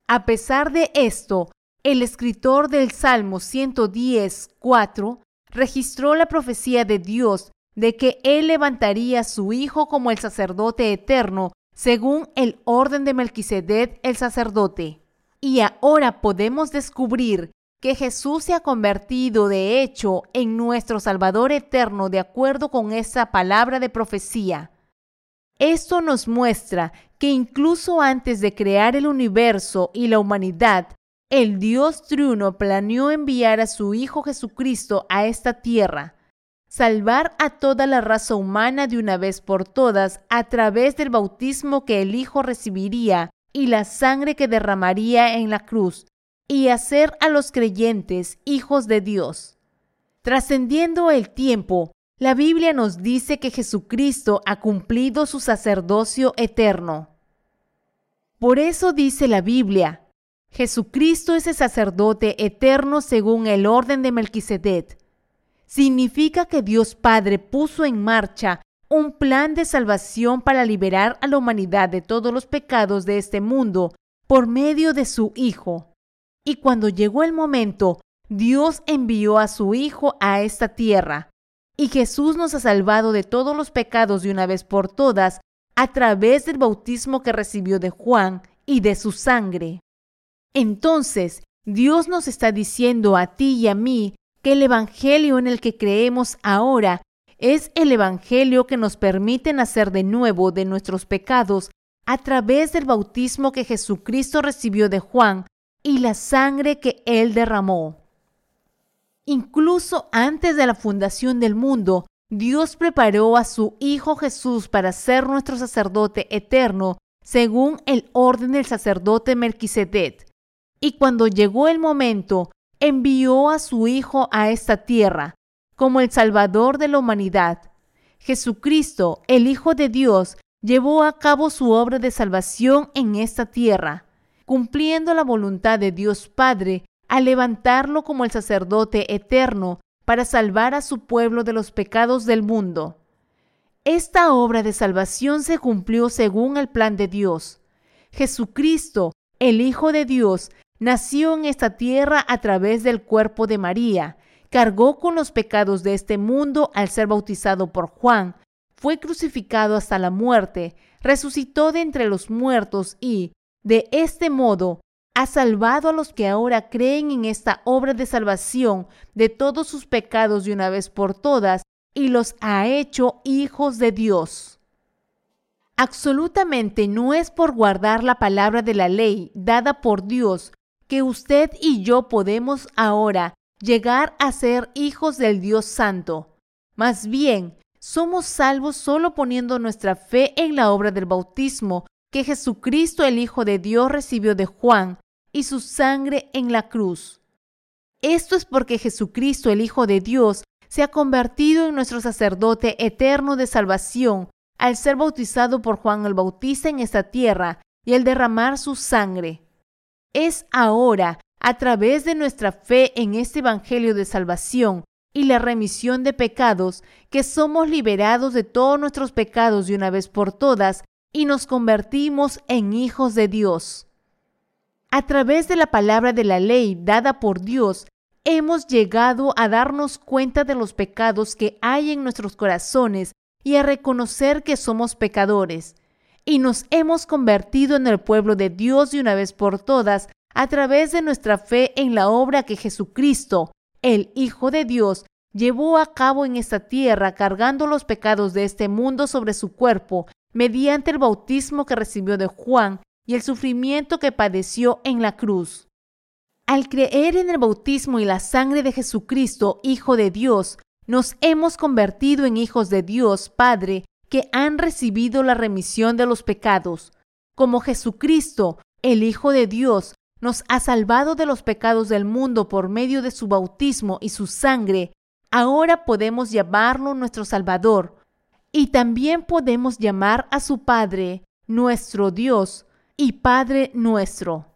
A pesar de esto, el escritor del Salmo 110, 4 registró la profecía de Dios de que Él levantaría a su Hijo como el sacerdote eterno, según el orden de Melquisedec el sacerdote. Y ahora podemos descubrir que Jesús se ha convertido de hecho en nuestro Salvador eterno de acuerdo con esa palabra de profecía. Esto nos muestra que incluso antes de crear el universo y la humanidad, el Dios Triuno planeó enviar a su Hijo Jesucristo a esta tierra, salvar a toda la raza humana de una vez por todas a través del bautismo que el Hijo recibiría y la sangre que derramaría en la cruz, y hacer a los creyentes hijos de Dios. Trascendiendo el tiempo, la Biblia nos dice que Jesucristo ha cumplido su sacerdocio eterno. Por eso dice la Biblia, Jesucristo es el sacerdote eterno según el orden de Melquisedec. Significa que Dios Padre puso en marcha un plan de salvación para liberar a la humanidad de todos los pecados de este mundo por medio de su Hijo. Y cuando llegó el momento, Dios envió a su Hijo a esta tierra. Y Jesús nos ha salvado de todos los pecados de una vez por todas a través del bautismo que recibió de Juan y de su sangre. Entonces, Dios nos está diciendo a ti y a mí que el Evangelio en el que creemos ahora es el Evangelio que nos permite nacer de nuevo de nuestros pecados a través del bautismo que Jesucristo recibió de Juan y la sangre que él derramó. Incluso antes de la fundación del mundo, Dios preparó a su Hijo Jesús para ser nuestro sacerdote eterno, según el orden del sacerdote Melquisedec y cuando llegó el momento, envió a su Hijo a esta tierra como el Salvador de la humanidad. Jesucristo, el Hijo de Dios, llevó a cabo su obra de salvación en esta tierra, cumpliendo la voluntad de Dios Padre al levantarlo como el sacerdote eterno para salvar a su pueblo de los pecados del mundo. Esta obra de salvación se cumplió según el plan de Dios. Jesucristo, el Hijo de Dios, nació en esta tierra a través del cuerpo de María, cargó con los pecados de este mundo al ser bautizado por Juan, fue crucificado hasta la muerte, resucitó de entre los muertos y, de este modo, ha salvado a los que ahora creen en esta obra de salvación de todos sus pecados de una vez por todas y los ha hecho hijos de Dios. Absolutamente no es por guardar la palabra de la ley dada por Dios que usted y yo podemos ahora llegar a ser hijos del Dios Santo. Más bien, somos salvos solo poniendo nuestra fe en la obra del bautismo que Jesucristo el Hijo de Dios recibió de Juan y su sangre en la cruz. Esto es porque Jesucristo el Hijo de Dios se ha convertido en nuestro sacerdote eterno de salvación al ser bautizado por Juan el Bautista en esta tierra y al derramar su sangre. Es ahora, a través de nuestra fe en este Evangelio de salvación y la remisión de pecados, que somos liberados de todos nuestros pecados de una vez por todas y nos convertimos en hijos de Dios. A través de la palabra de la ley dada por Dios, hemos llegado a darnos cuenta de los pecados que hay en nuestros corazones y a reconocer que somos pecadores y nos hemos convertido en el pueblo de Dios de una vez por todas a través de nuestra fe en la obra que Jesucristo, el Hijo de Dios, llevó a cabo en esta tierra cargando los pecados de este mundo sobre su cuerpo mediante el bautismo que recibió de Juan y el sufrimiento que padeció en la cruz. Al creer en el bautismo y la sangre de Jesucristo, Hijo de Dios, nos hemos convertido en hijos de Dios, Padre, que han recibido la remisión de los pecados. Como Jesucristo, el Hijo de Dios, nos ha salvado de los pecados del mundo por medio de su bautismo y su sangre, ahora podemos llamarlo nuestro Salvador. Y también podemos llamar a su Padre, nuestro Dios y Padre nuestro.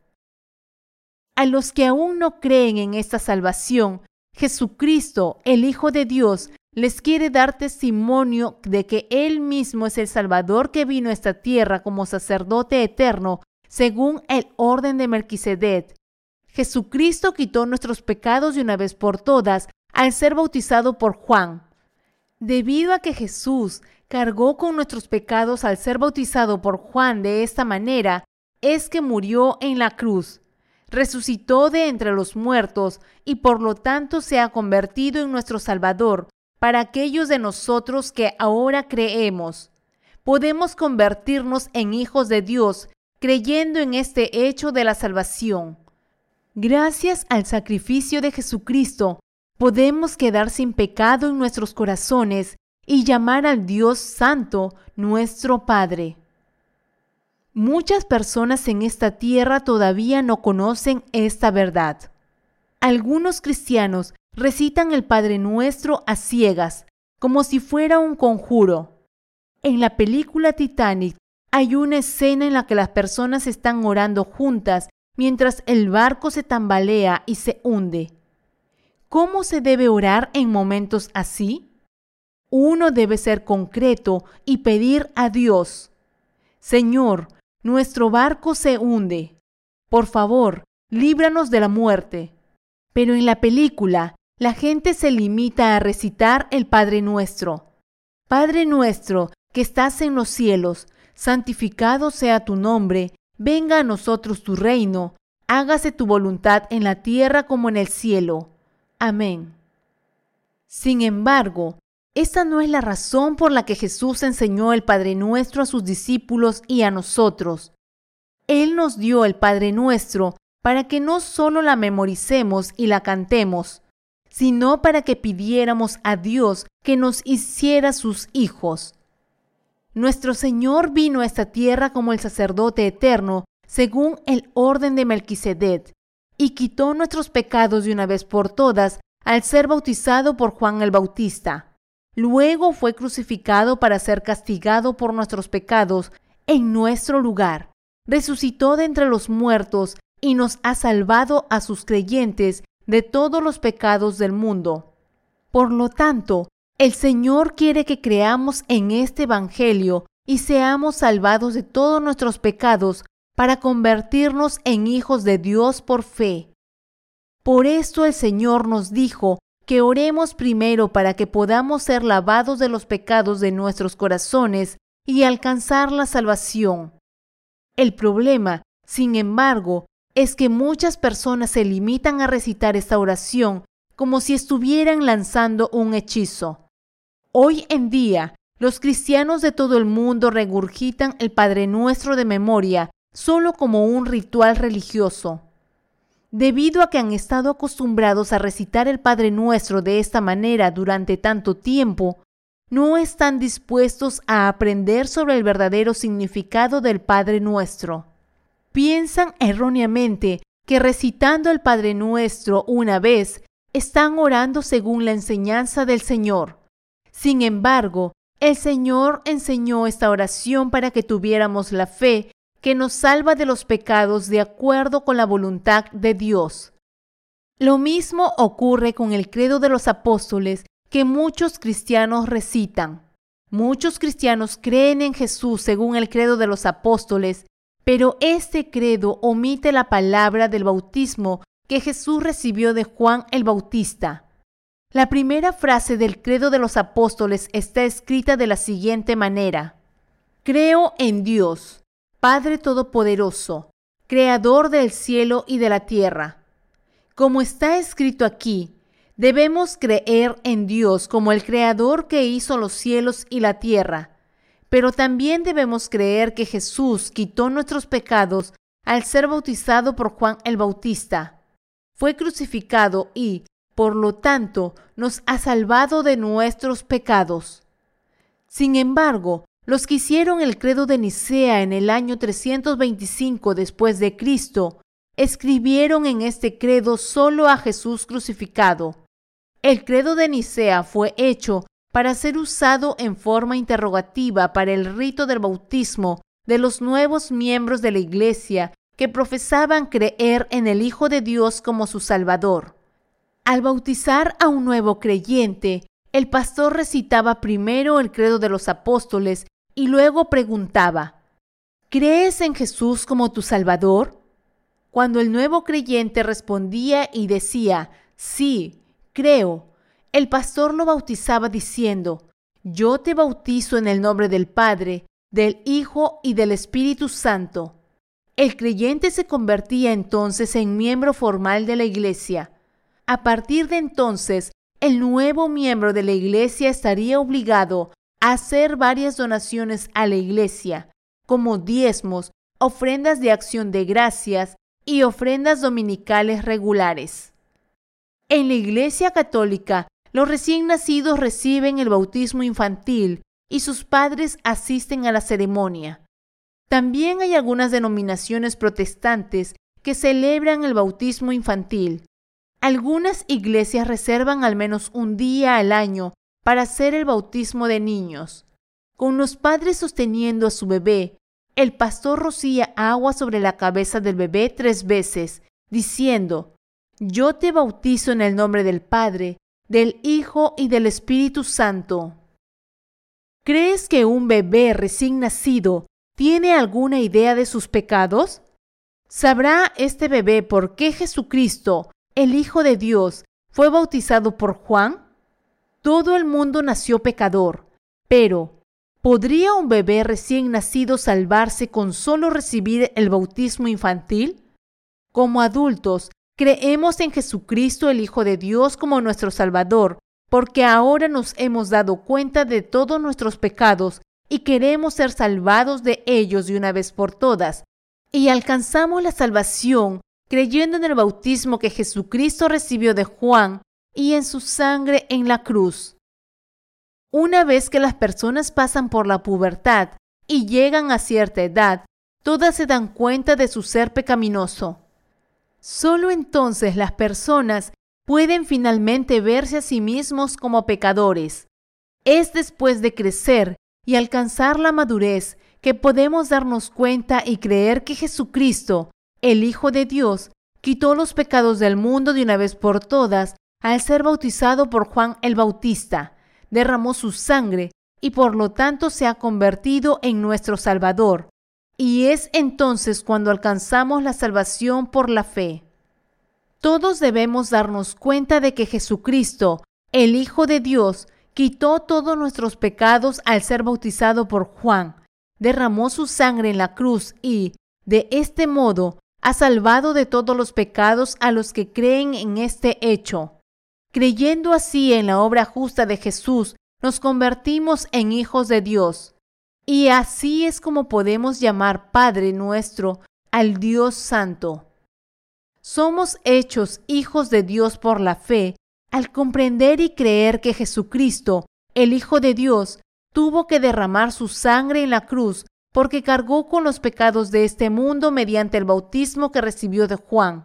A los que aún no creen en esta salvación, Jesucristo, el Hijo de Dios, les quiere dar testimonio de que Él mismo es el Salvador que vino a esta tierra como sacerdote eterno, según el orden de Melquisedec. Jesucristo quitó nuestros pecados de una vez por todas al ser bautizado por Juan. Debido a que Jesús cargó con nuestros pecados al ser bautizado por Juan de esta manera, es que murió en la cruz resucitó de entre los muertos y por lo tanto se ha convertido en nuestro Salvador para aquellos de nosotros que ahora creemos. Podemos convertirnos en hijos de Dios creyendo en este hecho de la salvación. Gracias al sacrificio de Jesucristo, podemos quedar sin pecado en nuestros corazones y llamar al Dios Santo nuestro Padre. Muchas personas en esta tierra todavía no conocen esta verdad. Algunos cristianos recitan el Padre Nuestro a ciegas, como si fuera un conjuro. En la película Titanic hay una escena en la que las personas están orando juntas mientras el barco se tambalea y se hunde. ¿Cómo se debe orar en momentos así? Uno debe ser concreto y pedir a Dios, Señor, nuestro barco se hunde. Por favor, líbranos de la muerte. Pero en la película, la gente se limita a recitar el Padre Nuestro. Padre nuestro, que estás en los cielos, santificado sea tu nombre, venga a nosotros tu reino, hágase tu voluntad en la tierra como en el cielo. Amén. Sin embargo, esta no es la razón por la que Jesús enseñó el Padre Nuestro a sus discípulos y a nosotros. Él nos dio el Padre Nuestro para que no solo la memoricemos y la cantemos, sino para que pidiéramos a Dios que nos hiciera sus hijos. Nuestro Señor vino a esta tierra como el sacerdote eterno, según el orden de Melquisedec, y quitó nuestros pecados de una vez por todas al ser bautizado por Juan el Bautista. Luego fue crucificado para ser castigado por nuestros pecados en nuestro lugar. Resucitó de entre los muertos y nos ha salvado a sus creyentes de todos los pecados del mundo. Por lo tanto, el Señor quiere que creamos en este Evangelio y seamos salvados de todos nuestros pecados para convertirnos en hijos de Dios por fe. Por esto el Señor nos dijo que oremos primero para que podamos ser lavados de los pecados de nuestros corazones y alcanzar la salvación. El problema, sin embargo, es que muchas personas se limitan a recitar esta oración como si estuvieran lanzando un hechizo. Hoy en día, los cristianos de todo el mundo regurgitan el Padre Nuestro de memoria solo como un ritual religioso. Debido a que han estado acostumbrados a recitar el Padre Nuestro de esta manera durante tanto tiempo, no están dispuestos a aprender sobre el verdadero significado del Padre Nuestro. Piensan erróneamente que recitando el Padre Nuestro una vez, están orando según la enseñanza del Señor. Sin embargo, el Señor enseñó esta oración para que tuviéramos la fe que nos salva de los pecados de acuerdo con la voluntad de Dios. Lo mismo ocurre con el credo de los apóstoles que muchos cristianos recitan. Muchos cristianos creen en Jesús según el credo de los apóstoles, pero este credo omite la palabra del bautismo que Jesús recibió de Juan el Bautista. La primera frase del credo de los apóstoles está escrita de la siguiente manera. Creo en Dios, Padre Todopoderoso, Creador del cielo y de la tierra. Como está escrito aquí, debemos creer en Dios como el Creador que hizo los cielos y la tierra, pero también debemos creer que Jesús quitó nuestros pecados al ser bautizado por Juan el Bautista. fue crucificado y, por lo tanto, nos ha salvado de nuestros pecados. Sin embargo, los que hicieron el credo de Nicea en el año 325 después de Cristo escribieron en este credo solo a Jesús crucificado. El credo de Nicea fue hecho para ser usado en forma interrogativa para el rito del bautismo de los nuevos miembros de la Iglesia que profesaban creer en el Hijo de Dios como su Salvador. Al bautizar a un nuevo creyente, el pastor recitaba primero el credo de los apóstoles y luego preguntaba, ¿crees en Jesús como tu Salvador? Cuando el nuevo creyente respondía y decía, sí, creo, el pastor lo bautizaba diciendo, yo te bautizo en el nombre del Padre, del Hijo y del Espíritu Santo. El creyente se convertía entonces en miembro formal de la iglesia. A partir de entonces, el nuevo miembro de la iglesia estaría obligado hacer varias donaciones a la iglesia, como diezmos, ofrendas de acción de gracias y ofrendas dominicales regulares. En la iglesia católica, los recién nacidos reciben el bautismo infantil y sus padres asisten a la ceremonia. También hay algunas denominaciones protestantes que celebran el bautismo infantil. Algunas iglesias reservan al menos un día al año para hacer el bautismo de niños. Con los padres sosteniendo a su bebé, el pastor rocía agua sobre la cabeza del bebé tres veces, diciendo, Yo te bautizo en el nombre del Padre, del Hijo y del Espíritu Santo. ¿Crees que un bebé recién nacido tiene alguna idea de sus pecados? ¿Sabrá este bebé por qué Jesucristo, el Hijo de Dios, fue bautizado por Juan? Todo el mundo nació pecador, pero ¿podría un bebé recién nacido salvarse con solo recibir el bautismo infantil? Como adultos, creemos en Jesucristo, el Hijo de Dios, como nuestro Salvador, porque ahora nos hemos dado cuenta de todos nuestros pecados y queremos ser salvados de ellos de una vez por todas. Y alcanzamos la salvación creyendo en el bautismo que Jesucristo recibió de Juan y en su sangre en la cruz. Una vez que las personas pasan por la pubertad y llegan a cierta edad, todas se dan cuenta de su ser pecaminoso. Solo entonces las personas pueden finalmente verse a sí mismos como pecadores. Es después de crecer y alcanzar la madurez que podemos darnos cuenta y creer que Jesucristo, el Hijo de Dios, quitó los pecados del mundo de una vez por todas al ser bautizado por Juan el Bautista, derramó su sangre y por lo tanto se ha convertido en nuestro Salvador. Y es entonces cuando alcanzamos la salvación por la fe. Todos debemos darnos cuenta de que Jesucristo, el Hijo de Dios, quitó todos nuestros pecados al ser bautizado por Juan, derramó su sangre en la cruz y, de este modo, ha salvado de todos los pecados a los que creen en este hecho. Creyendo así en la obra justa de Jesús, nos convertimos en hijos de Dios. Y así es como podemos llamar Padre nuestro al Dios Santo. Somos hechos hijos de Dios por la fe al comprender y creer que Jesucristo, el Hijo de Dios, tuvo que derramar su sangre en la cruz porque cargó con los pecados de este mundo mediante el bautismo que recibió de Juan.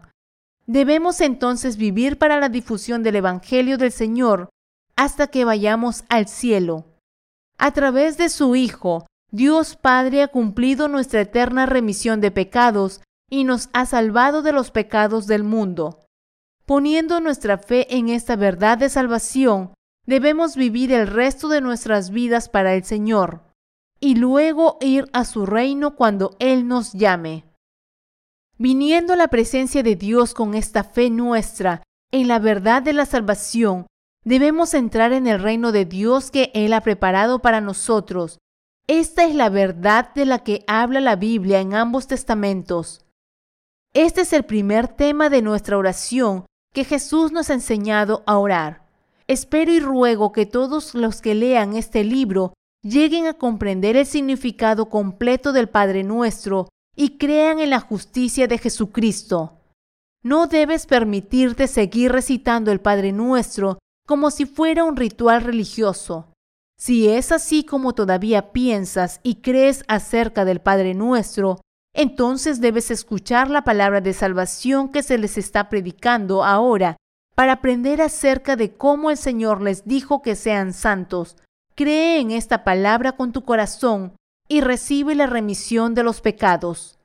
Debemos entonces vivir para la difusión del Evangelio del Señor hasta que vayamos al cielo. A través de su Hijo, Dios Padre ha cumplido nuestra eterna remisión de pecados y nos ha salvado de los pecados del mundo. Poniendo nuestra fe en esta verdad de salvación, debemos vivir el resto de nuestras vidas para el Señor y luego ir a su reino cuando Él nos llame. Viniendo a la presencia de Dios con esta fe nuestra en la verdad de la salvación, debemos entrar en el reino de Dios que Él ha preparado para nosotros. Esta es la verdad de la que habla la Biblia en ambos testamentos. Este es el primer tema de nuestra oración que Jesús nos ha enseñado a orar. Espero y ruego que todos los que lean este libro lleguen a comprender el significado completo del Padre nuestro y crean en la justicia de Jesucristo. No debes permitirte seguir recitando el Padre Nuestro como si fuera un ritual religioso. Si es así como todavía piensas y crees acerca del Padre Nuestro, entonces debes escuchar la palabra de salvación que se les está predicando ahora para aprender acerca de cómo el Señor les dijo que sean santos. Cree en esta palabra con tu corazón y recibe la remisión de los pecados.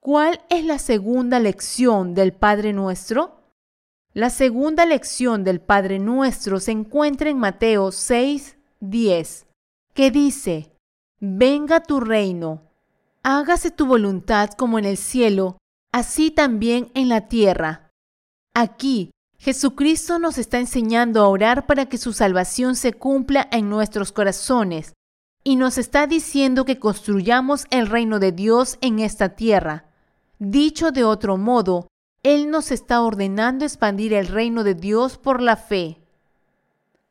¿Cuál es la segunda lección del Padre Nuestro? La segunda lección del Padre Nuestro se encuentra en Mateo 6, 10, que dice, Venga tu reino, hágase tu voluntad como en el cielo, así también en la tierra. Aquí, Jesucristo nos está enseñando a orar para que su salvación se cumpla en nuestros corazones y nos está diciendo que construyamos el reino de Dios en esta tierra. Dicho de otro modo, Él nos está ordenando expandir el reino de Dios por la fe.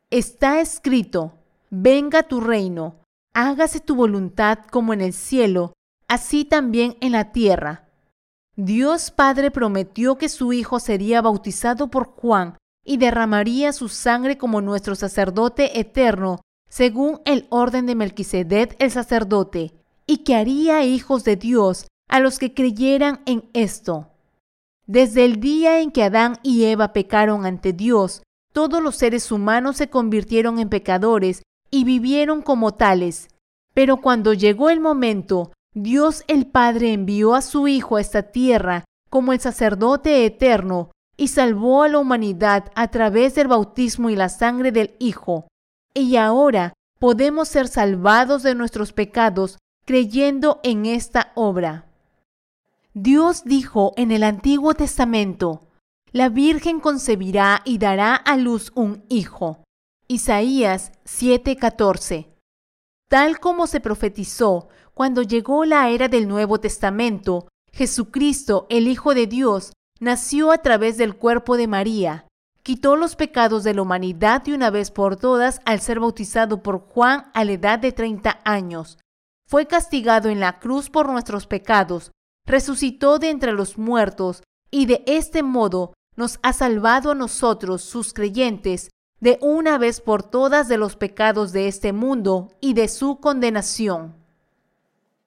Está escrito, venga tu reino, hágase tu voluntad como en el cielo, así también en la tierra. Dios Padre prometió que su Hijo sería bautizado por Juan y derramaría su sangre como nuestro sacerdote eterno, según el orden de Melquisedec el sacerdote, y que haría hijos de Dios a los que creyeran en esto. Desde el día en que Adán y Eva pecaron ante Dios, todos los seres humanos se convirtieron en pecadores y vivieron como tales. Pero cuando llegó el momento, Dios el Padre envió a su Hijo a esta tierra como el sacerdote eterno y salvó a la humanidad a través del bautismo y la sangre del Hijo. Y ahora podemos ser salvados de nuestros pecados creyendo en esta obra. Dios dijo en el Antiguo Testamento, la Virgen concebirá y dará a luz un hijo. Isaías 7:14. Tal como se profetizó cuando llegó la era del Nuevo Testamento, Jesucristo, el Hijo de Dios, nació a través del cuerpo de María, quitó los pecados de la humanidad de una vez por todas al ser bautizado por Juan a la edad de 30 años. Fue castigado en la cruz por nuestros pecados, resucitó de entre los muertos y de este modo nos ha salvado a nosotros, sus creyentes, de una vez por todas de los pecados de este mundo y de su condenación.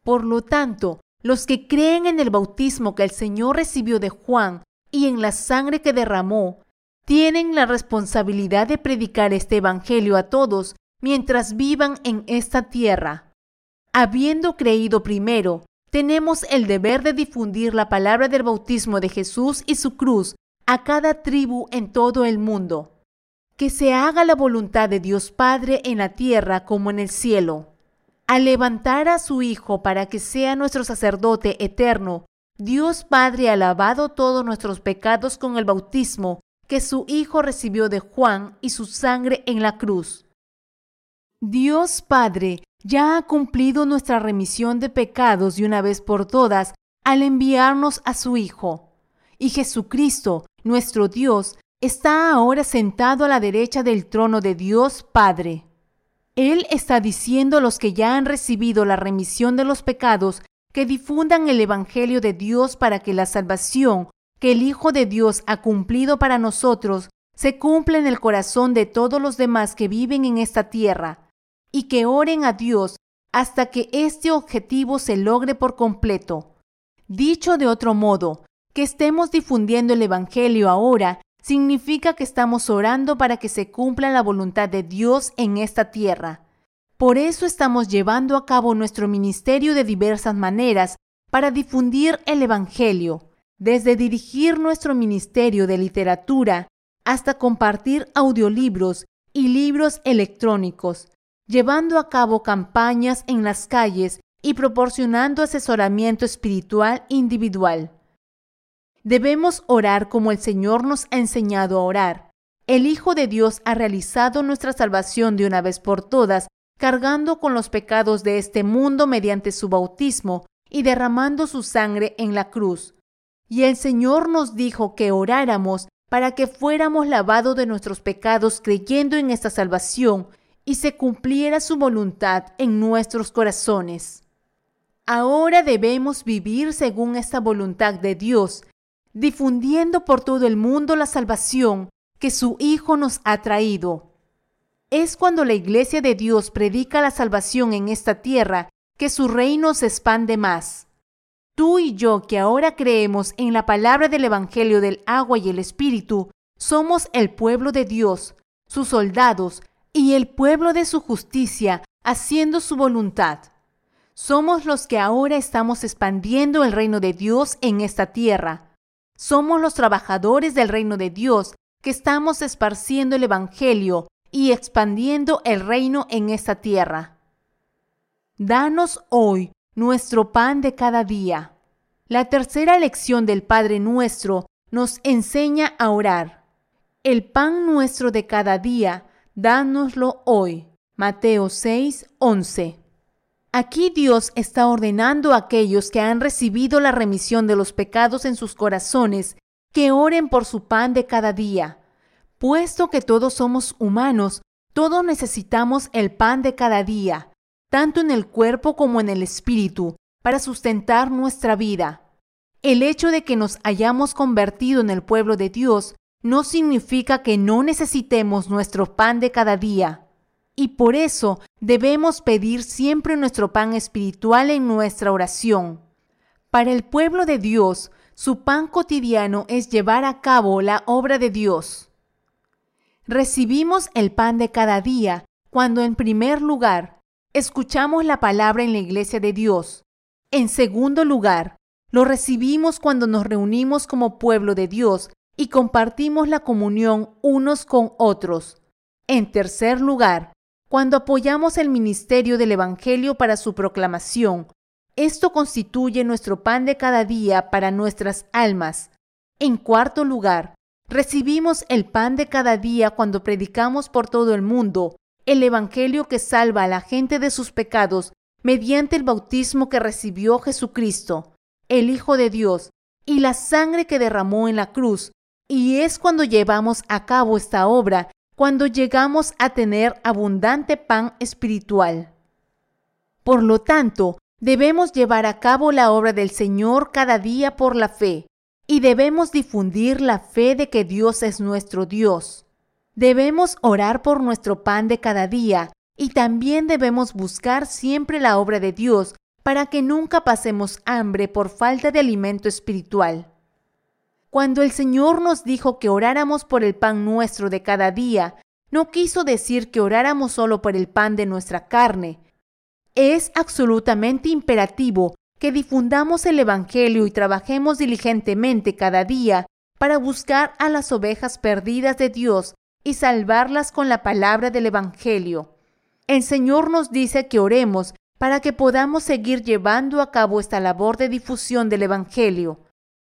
Por lo tanto, los que creen en el bautismo que el Señor recibió de Juan y en la sangre que derramó, tienen la responsabilidad de predicar este Evangelio a todos mientras vivan en esta tierra. Habiendo creído primero, tenemos el deber de difundir la palabra del bautismo de Jesús y su cruz a cada tribu en todo el mundo. Que se haga la voluntad de Dios Padre en la tierra como en el cielo. Al levantar a su Hijo para que sea nuestro sacerdote eterno, Dios Padre ha lavado todos nuestros pecados con el bautismo que su Hijo recibió de Juan y su sangre en la cruz. Dios Padre ya ha cumplido nuestra remisión de pecados de una vez por todas al enviarnos a su Hijo. Y Jesucristo, nuestro Dios, está ahora sentado a la derecha del trono de Dios Padre. Él está diciendo a los que ya han recibido la remisión de los pecados que difundan el Evangelio de Dios para que la salvación que el Hijo de Dios ha cumplido para nosotros se cumpla en el corazón de todos los demás que viven en esta tierra y que oren a Dios hasta que este objetivo se logre por completo. Dicho de otro modo, que estemos difundiendo el Evangelio ahora significa que estamos orando para que se cumpla la voluntad de Dios en esta tierra. Por eso estamos llevando a cabo nuestro ministerio de diversas maneras para difundir el Evangelio, desde dirigir nuestro ministerio de literatura hasta compartir audiolibros y libros electrónicos, llevando a cabo campañas en las calles y proporcionando asesoramiento espiritual individual. Debemos orar como el Señor nos ha enseñado a orar. El Hijo de Dios ha realizado nuestra salvación de una vez por todas, cargando con los pecados de este mundo mediante su bautismo y derramando su sangre en la cruz. Y el Señor nos dijo que oráramos para que fuéramos lavados de nuestros pecados creyendo en esta salvación y se cumpliera su voluntad en nuestros corazones. Ahora debemos vivir según esta voluntad de Dios. difundiendo por todo el mundo la salvación que su Hijo nos ha traído. Es cuando la Iglesia de Dios predica la salvación en esta tierra que su reino se expande más. Tú y yo que ahora creemos en la palabra del Evangelio del agua y el Espíritu, somos el pueblo de Dios, sus soldados y el pueblo de su justicia, haciendo su voluntad. Somos los que ahora estamos expandiendo el reino de Dios en esta tierra. Somos los trabajadores del reino de Dios que estamos esparciendo el Evangelio y expandiendo el reino en esta tierra. Danos hoy nuestro pan de cada día. La tercera lección del Padre nuestro nos enseña a orar. El pan nuestro de cada día, dánoslo hoy. Mateo 6, 11. Aquí Dios está ordenando a aquellos que han recibido la remisión de los pecados en sus corazones que oren por su pan de cada día. Puesto que todos somos humanos, todos necesitamos el pan de cada día, tanto en el cuerpo como en el espíritu, para sustentar nuestra vida. El hecho de que nos hayamos convertido en el pueblo de Dios no significa que no necesitemos nuestro pan de cada día. Y por eso debemos pedir siempre nuestro pan espiritual en nuestra oración. Para el pueblo de Dios, su pan cotidiano es llevar a cabo la obra de Dios. Recibimos el pan de cada día cuando en primer lugar escuchamos la palabra en la iglesia de Dios. En segundo lugar, lo recibimos cuando nos reunimos como pueblo de Dios y compartimos la comunión unos con otros. En tercer lugar, cuando apoyamos el ministerio del Evangelio para su proclamación, esto constituye nuestro pan de cada día para nuestras almas. En cuarto lugar, recibimos el pan de cada día cuando predicamos por todo el mundo el Evangelio que salva a la gente de sus pecados mediante el bautismo que recibió Jesucristo, el Hijo de Dios, y la sangre que derramó en la cruz. Y es cuando llevamos a cabo esta obra, cuando llegamos a tener abundante pan espiritual. Por lo tanto, debemos llevar a cabo la obra del Señor cada día por la fe, y debemos difundir la fe de que Dios es nuestro Dios. Debemos orar por nuestro pan de cada día y también debemos buscar siempre la obra de Dios para que nunca pasemos hambre por falta de alimento espiritual. Cuando el Señor nos dijo que oráramos por el pan nuestro de cada día, no quiso decir que oráramos solo por el pan de nuestra carne. Es absolutamente imperativo que difundamos el Evangelio y trabajemos diligentemente cada día para buscar a las ovejas perdidas de Dios y salvarlas con la palabra del Evangelio. El Señor nos dice que oremos para que podamos seguir llevando a cabo esta labor de difusión del Evangelio.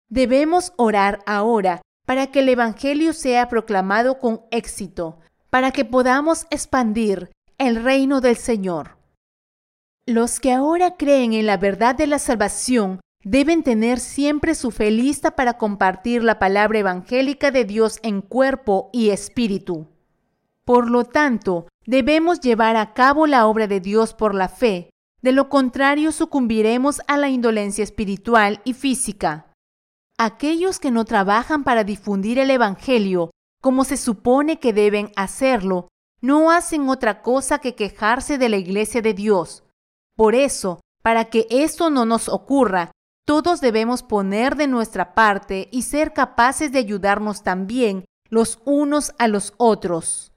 Debemos orar ahora para que el Evangelio sea proclamado con éxito, para que podamos expandir el reino del Señor. Los que ahora creen en la verdad de la salvación deben tener siempre su fe lista para compartir la palabra evangélica de Dios en cuerpo y espíritu. Por lo tanto, debemos llevar a cabo la obra de Dios por la fe, de lo contrario sucumbiremos a la indolencia espiritual y física. Aquellos que no trabajan para difundir el Evangelio como se supone que deben hacerlo, no hacen otra cosa que quejarse de la iglesia de Dios. Por eso, para que esto no nos ocurra, todos debemos poner de nuestra parte y ser capaces de ayudarnos también los unos a los otros.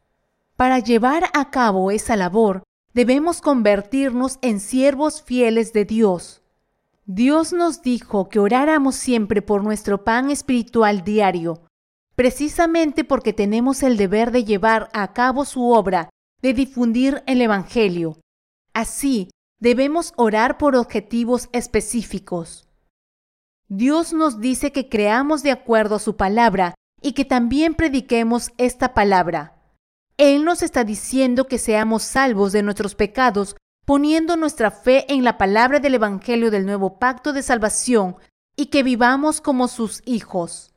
Para llevar a cabo esa labor, debemos convertirnos en siervos fieles de Dios. Dios nos dijo que oráramos siempre por nuestro pan espiritual diario, precisamente porque tenemos el deber de llevar a cabo su obra, de difundir el Evangelio. Así, debemos orar por objetivos específicos. Dios nos dice que creamos de acuerdo a su palabra y que también prediquemos esta palabra. Él nos está diciendo que seamos salvos de nuestros pecados poniendo nuestra fe en la palabra del Evangelio del nuevo pacto de salvación y que vivamos como sus hijos.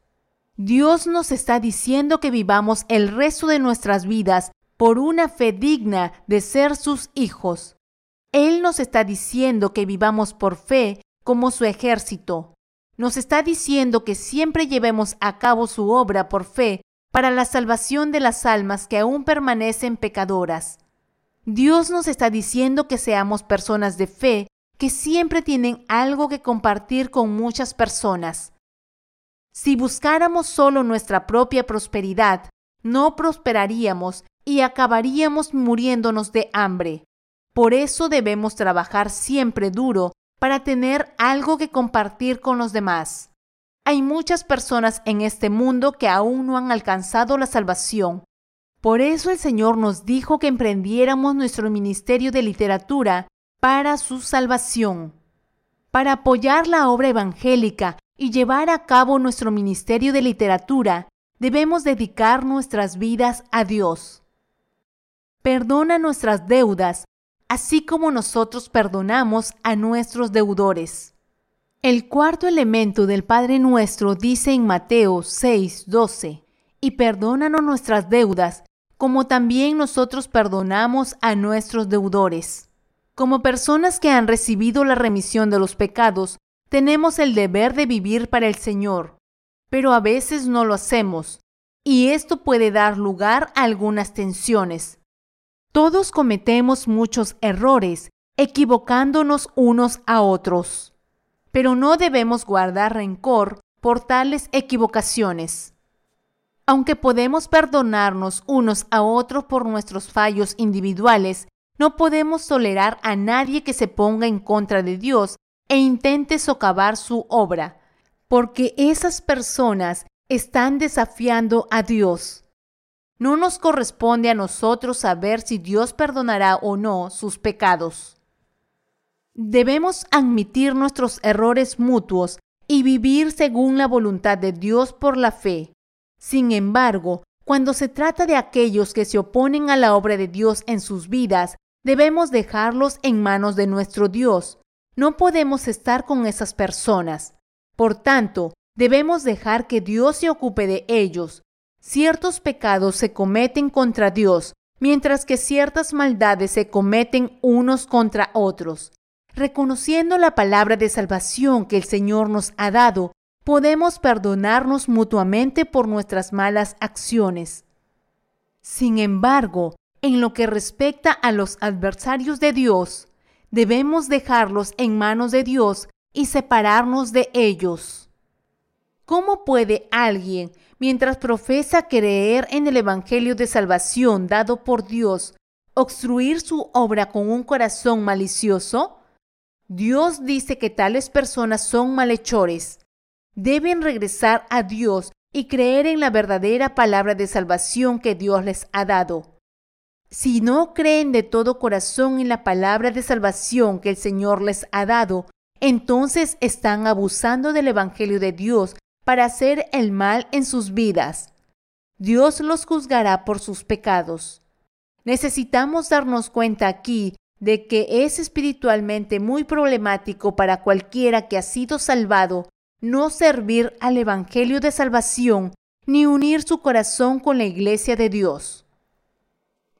Dios nos está diciendo que vivamos el resto de nuestras vidas por una fe digna de ser sus hijos. Él nos está diciendo que vivamos por fe como su ejército, nos está diciendo que siempre llevemos a cabo su obra por fe para la salvación de las almas que aún permanecen pecadoras. Dios nos está diciendo que seamos personas de fe que siempre tienen algo que compartir con muchas personas. Si buscáramos solo nuestra propia prosperidad, no prosperaríamos y acabaríamos muriéndonos de hambre. Por eso debemos trabajar siempre duro para tener algo que compartir con los demás. Hay muchas personas en este mundo que aún no han alcanzado la salvación. Por eso el Señor nos dijo que emprendiéramos nuestro ministerio de literatura para su salvación. Para apoyar la obra evangélica y llevar a cabo nuestro ministerio de literatura, debemos dedicar nuestras vidas a Dios. Perdona nuestras deudas, así como nosotros perdonamos a nuestros deudores. El cuarto elemento del Padre Nuestro dice en Mateo 6, 12, y perdónanos nuestras deudas, como también nosotros perdonamos a nuestros deudores. Como personas que han recibido la remisión de los pecados, tenemos el deber de vivir para el Señor, pero a veces no lo hacemos, y esto puede dar lugar a algunas tensiones. Todos cometemos muchos errores, equivocándonos unos a otros, pero no debemos guardar rencor por tales equivocaciones. Aunque podemos perdonarnos unos a otros por nuestros fallos individuales, no podemos tolerar a nadie que se ponga en contra de Dios e intente socavar su obra, porque esas personas están desafiando a Dios. No nos corresponde a nosotros saber si Dios perdonará o no sus pecados. Debemos admitir nuestros errores mutuos y vivir según la voluntad de Dios por la fe. Sin embargo, cuando se trata de aquellos que se oponen a la obra de Dios en sus vidas, debemos dejarlos en manos de nuestro Dios, no podemos estar con esas personas. Por tanto, debemos dejar que Dios se ocupe de ellos. Ciertos pecados se cometen contra Dios, mientras que ciertas maldades se cometen unos contra otros. Reconociendo la palabra de salvación que el Señor nos ha dado, podemos perdonarnos mutuamente por nuestras malas acciones. Sin embargo, en lo que respecta a los adversarios de Dios, debemos dejarlos en manos de Dios y separarnos de ellos. ¿Cómo puede alguien, mientras profesa creer en el Evangelio de salvación dado por Dios, obstruir su obra con un corazón malicioso? Dios dice que tales personas son malhechores. Deben regresar a Dios y creer en la verdadera palabra de salvación que Dios les ha dado. Si no creen de todo corazón en la palabra de salvación que el Señor les ha dado, entonces están abusando del Evangelio de Dios para hacer el mal en sus vidas. Dios los juzgará por sus pecados. Necesitamos darnos cuenta aquí de que es espiritualmente muy problemático para cualquiera que ha sido salvado no servir al Evangelio de salvación ni unir su corazón con la iglesia de Dios.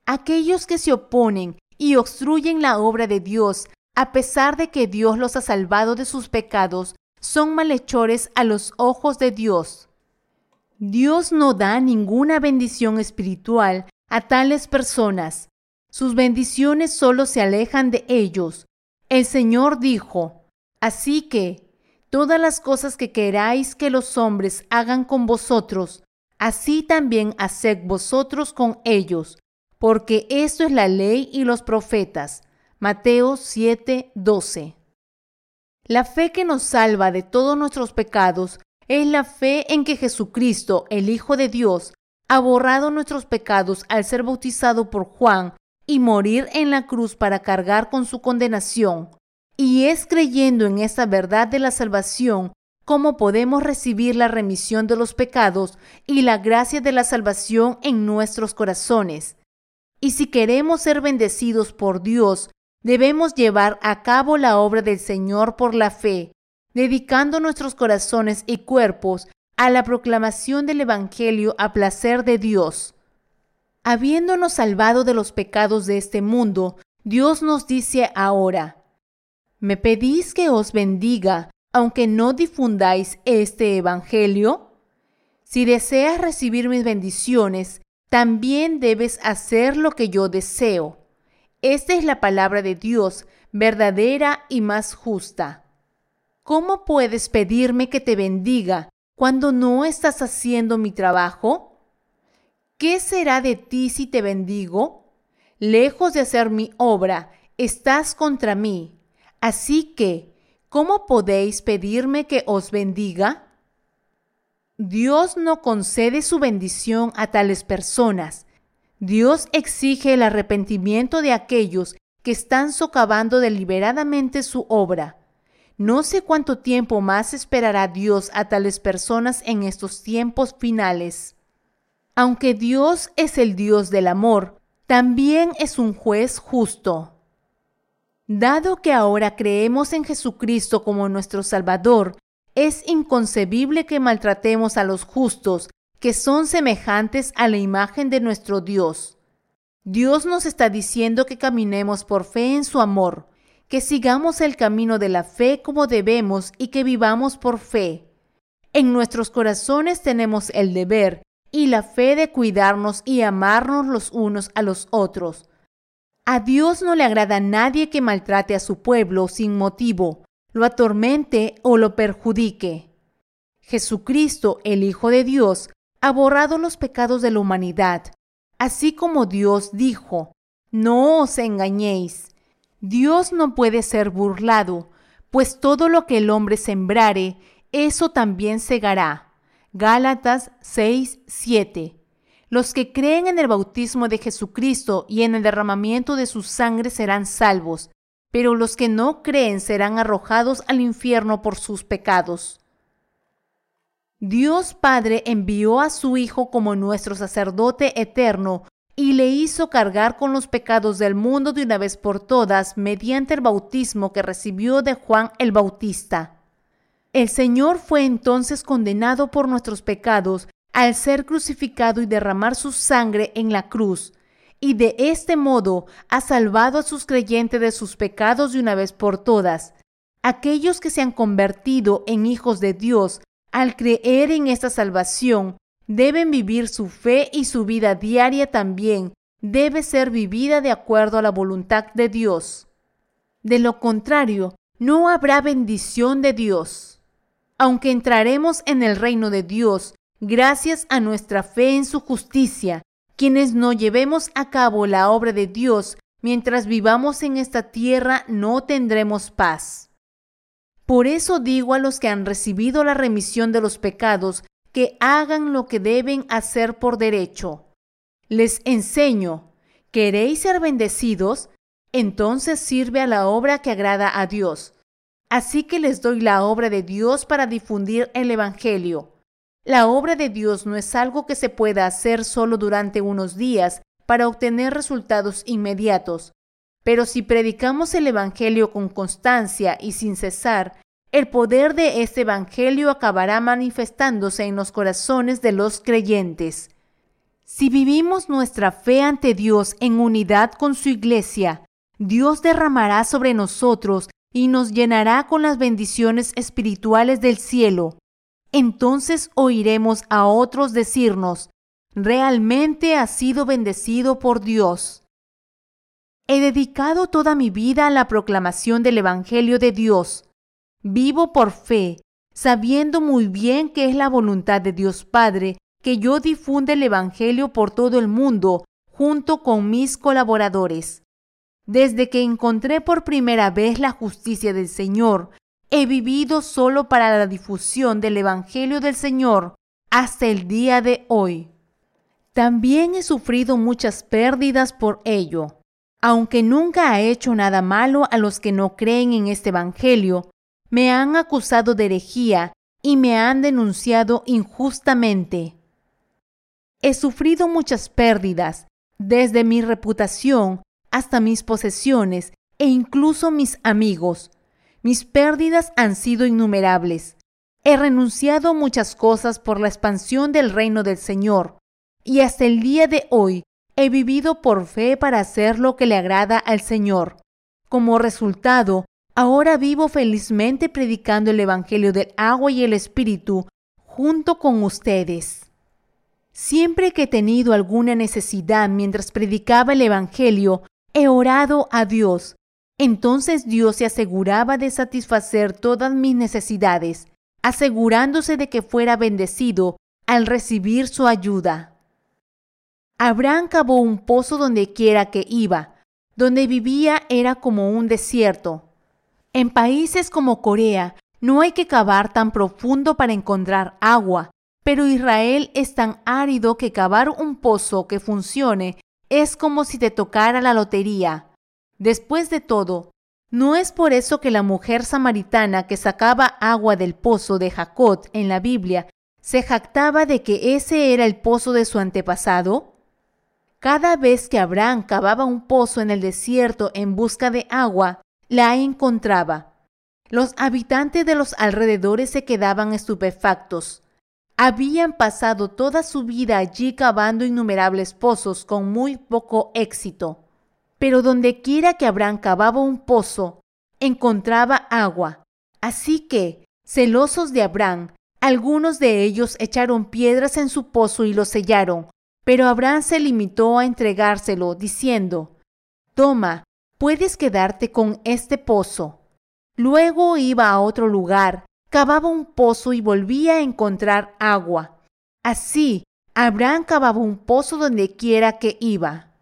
Aquellos que se oponen y obstruyen la obra de Dios, a pesar de que Dios los ha salvado de sus pecados, son malhechores a los ojos de Dios. Dios no da ninguna bendición espiritual a tales personas. Sus bendiciones solo se alejan de ellos. El Señor dijo, Así que, todas las cosas que queráis que los hombres hagan con vosotros, así también haced vosotros con ellos, porque esto es la ley y los profetas. Mateo 7, 12. La fe que nos salva de todos nuestros pecados es la fe en que Jesucristo, el Hijo de Dios, ha borrado nuestros pecados al ser bautizado por Juan y morir en la cruz para cargar con su condenación. Y es creyendo en esta verdad de la salvación cómo podemos recibir la remisión de los pecados y la gracia de la salvación en nuestros corazones. Y si queremos ser bendecidos por Dios, debemos llevar a cabo la obra del Señor por la fe, dedicando nuestros corazones y cuerpos a la proclamación del Evangelio a placer de Dios. Habiéndonos salvado de los pecados de este mundo, Dios nos dice ahora, me pedís que os bendiga, aunque no difundáis este Evangelio? Si deseas recibir mis bendiciones, también debes hacer lo que yo deseo. Esta es la palabra de Dios, verdadera y más justa. ¿Cómo puedes pedirme que te bendiga cuando no estás haciendo mi trabajo? ¿Qué será de ti si te bendigo? Lejos de hacer mi obra, estás contra mí. Así que, ¿cómo podéis pedirme que os bendiga? Dios no concede su bendición a tales personas. Dios exige el arrepentimiento de aquellos que están socavando deliberadamente su obra. No sé cuánto tiempo más esperará Dios a tales personas en estos tiempos finales. Aunque Dios es el Dios del amor, también es un juez justo. Dado que ahora creemos en Jesucristo como nuestro Salvador, es inconcebible que maltratemos a los justos, que son semejantes a la imagen de nuestro Dios. Dios nos está diciendo que caminemos por fe en su amor, que sigamos el camino de la fe como debemos y que vivamos por fe. En nuestros corazones tenemos el deber y la fe de cuidarnos y amarnos los unos a los otros. A Dios no le agrada nadie que maltrate a su pueblo sin motivo, lo atormente o lo perjudique. Jesucristo, el Hijo de Dios, ha borrado los pecados de la humanidad Así como Dios dijo, no os engañéis. Dios no puede ser burlado, pues todo lo que el hombre sembrare, eso también segará. Gálatas 6, 7. Los que creen en el bautismo de Jesucristo y en el derramamiento de su sangre serán salvos, pero los que no creen serán arrojados al infierno por sus pecados. Dios Padre envió a su Hijo como nuestro sacerdote eterno y le hizo cargar con los pecados del mundo de una vez por todas mediante el bautismo que recibió de Juan el Bautista. El Señor fue entonces condenado por nuestros pecados al ser crucificado y derramar su sangre en la cruz, y de este modo ha salvado a sus creyentes de sus pecados de una vez por todas. Aquellos que se han convertido en hijos de Dios al creer en esta salvación, deben vivir su fe y su vida diaria también debe ser vivida de acuerdo a la voluntad de Dios. De lo contrario, no habrá bendición de Dios. Aunque entraremos en el reino de Dios gracias a nuestra fe en su justicia, quienes no llevemos a cabo la obra de Dios mientras vivamos en esta tierra no tendremos paz. Por eso digo a los que han recibido la remisión de los pecados que hagan lo que deben hacer por derecho. Les enseño, ¿queréis ser bendecidos? Entonces sirve a la obra que agrada a Dios. Así que les doy la obra de Dios para difundir el Evangelio. La obra de Dios no es algo que se pueda hacer solo durante unos días para obtener resultados inmediatos. Pero si predicamos el Evangelio con constancia y sin cesar, el poder de este Evangelio acabará manifestándose en los corazones de los creyentes. Si vivimos nuestra fe ante Dios en unidad con su iglesia, Dios derramará sobre nosotros y nos llenará con las bendiciones espirituales del cielo. Entonces oiremos a otros decirnos, realmente has sido bendecido por Dios. He dedicado toda mi vida a la proclamación del Evangelio de Dios. Vivo por fe, sabiendo muy bien que es la voluntad de Dios Padre que yo difunda el Evangelio por todo el mundo junto con mis colaboradores. Desde que encontré por primera vez la justicia del Señor, he vivido solo para la difusión del Evangelio del Señor hasta el día de hoy. También he sufrido muchas pérdidas por ello aunque nunca ha hecho nada malo a los que no creen en este Evangelio, me han acusado de herejía y me han denunciado injustamente. He sufrido muchas pérdidas, desde mi reputación hasta mis posesiones e incluso mis amigos. Mis pérdidas han sido innumerables. He renunciado muchas cosas por la expansión del reino del Señor, y hasta el día de hoy He vivido por fe para hacer lo que le agrada al Señor. Como resultado, ahora vivo felizmente predicando el Evangelio del agua y el Espíritu junto con ustedes. Siempre que he tenido alguna necesidad mientras predicaba el Evangelio, he orado a Dios. Entonces Dios se aseguraba de satisfacer todas mis necesidades, asegurándose de que fuera bendecido al recibir su ayuda. Abraham cavó un pozo donde quiera que iba. Donde vivía era como un desierto. En países como Corea no hay que cavar tan profundo para encontrar agua, pero Israel es tan árido que cavar un pozo que funcione es como si te tocara la lotería. Después de todo, ¿no es por eso que la mujer samaritana que sacaba agua del pozo de Jacob en la Biblia se jactaba de que ese era el pozo de su antepasado? Cada vez que Abraham cavaba un pozo en el desierto en busca de agua, la encontraba. Los habitantes de los alrededores se quedaban estupefactos. Habían pasado toda su vida allí cavando innumerables pozos con muy poco éxito. Pero donde quiera que Abraham cavaba un pozo, encontraba agua. Así que, celosos de Abraham, algunos de ellos echaron piedras en su pozo y lo sellaron, pero Abraham se limitó a entregárselo, diciendo, Toma, puedes quedarte con este pozo. Luego iba a otro lugar, cavaba un pozo y volvía a encontrar agua. Así, Abraham cavaba un pozo donde quiera que iba.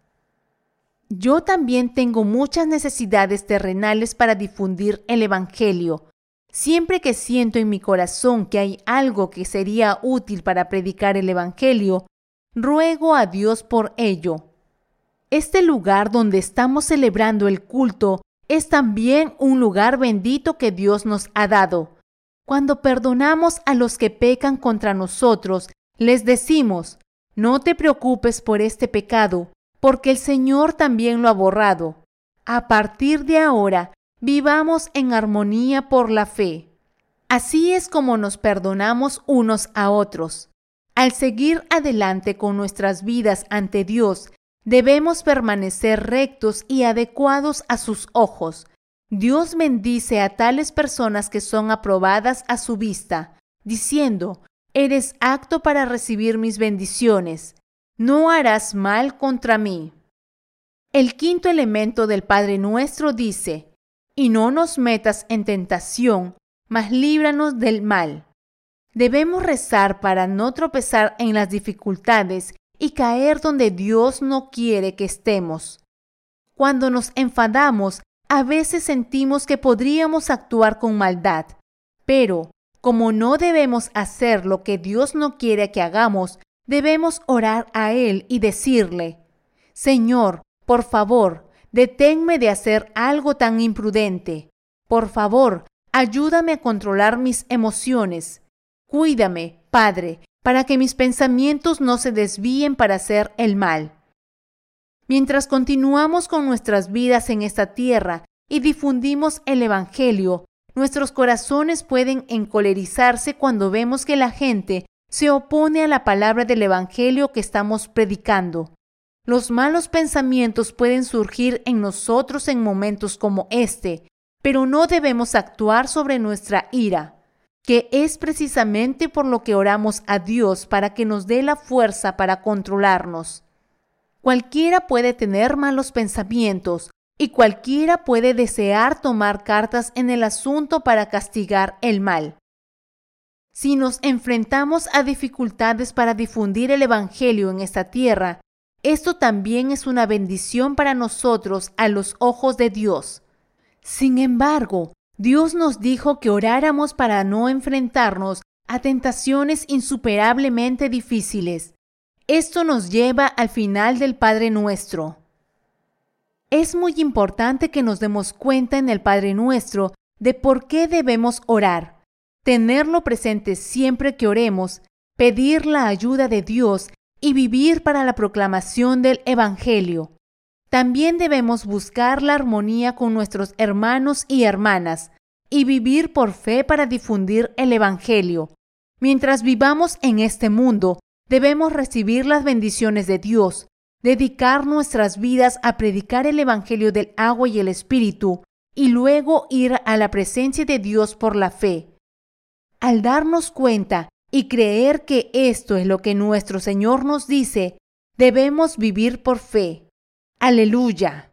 Yo también tengo muchas necesidades terrenales para difundir el Evangelio. Siempre que siento en mi corazón que hay algo que sería útil para predicar el Evangelio, Ruego a Dios por ello. Este lugar donde estamos celebrando el culto es también un lugar bendito que Dios nos ha dado. Cuando perdonamos a los que pecan contra nosotros, les decimos, no te preocupes por este pecado, porque el Señor también lo ha borrado. A partir de ahora, vivamos en armonía por la fe. Así es como nos perdonamos unos a otros. Al seguir adelante con nuestras vidas ante Dios, debemos permanecer rectos y adecuados a sus ojos. Dios bendice a tales personas que son aprobadas a su vista, diciendo, Eres acto para recibir mis bendiciones, no harás mal contra mí. El quinto elemento del Padre nuestro dice, Y no nos metas en tentación, mas líbranos del mal. Debemos rezar para no tropezar en las dificultades y caer donde Dios no quiere que estemos. Cuando nos enfadamos, a veces sentimos que podríamos actuar con maldad, pero como no debemos hacer lo que Dios no quiere que hagamos, debemos orar a Él y decirle, Señor, por favor, deténme de hacer algo tan imprudente. Por favor, ayúdame a controlar mis emociones. Cuídame, Padre, para que mis pensamientos no se desvíen para hacer el mal. Mientras continuamos con nuestras vidas en esta tierra y difundimos el Evangelio, nuestros corazones pueden encolerizarse cuando vemos que la gente se opone a la palabra del Evangelio que estamos predicando. Los malos pensamientos pueden surgir en nosotros en momentos como este, pero no debemos actuar sobre nuestra ira que es precisamente por lo que oramos a Dios para que nos dé la fuerza para controlarnos. Cualquiera puede tener malos pensamientos y cualquiera puede desear tomar cartas en el asunto para castigar el mal. Si nos enfrentamos a dificultades para difundir el Evangelio en esta tierra, esto también es una bendición para nosotros a los ojos de Dios. Sin embargo, Dios nos dijo que oráramos para no enfrentarnos a tentaciones insuperablemente difíciles. Esto nos lleva al final del Padre Nuestro. Es muy importante que nos demos cuenta en el Padre Nuestro de por qué debemos orar, tenerlo presente siempre que oremos, pedir la ayuda de Dios y vivir para la proclamación del Evangelio. También debemos buscar la armonía con nuestros hermanos y hermanas y vivir por fe para difundir el Evangelio. Mientras vivamos en este mundo, debemos recibir las bendiciones de Dios, dedicar nuestras vidas a predicar el Evangelio del agua y el Espíritu, y luego ir a la presencia de Dios por la fe. Al darnos cuenta y creer que esto es lo que nuestro Señor nos dice, debemos vivir por fe. Aleluya.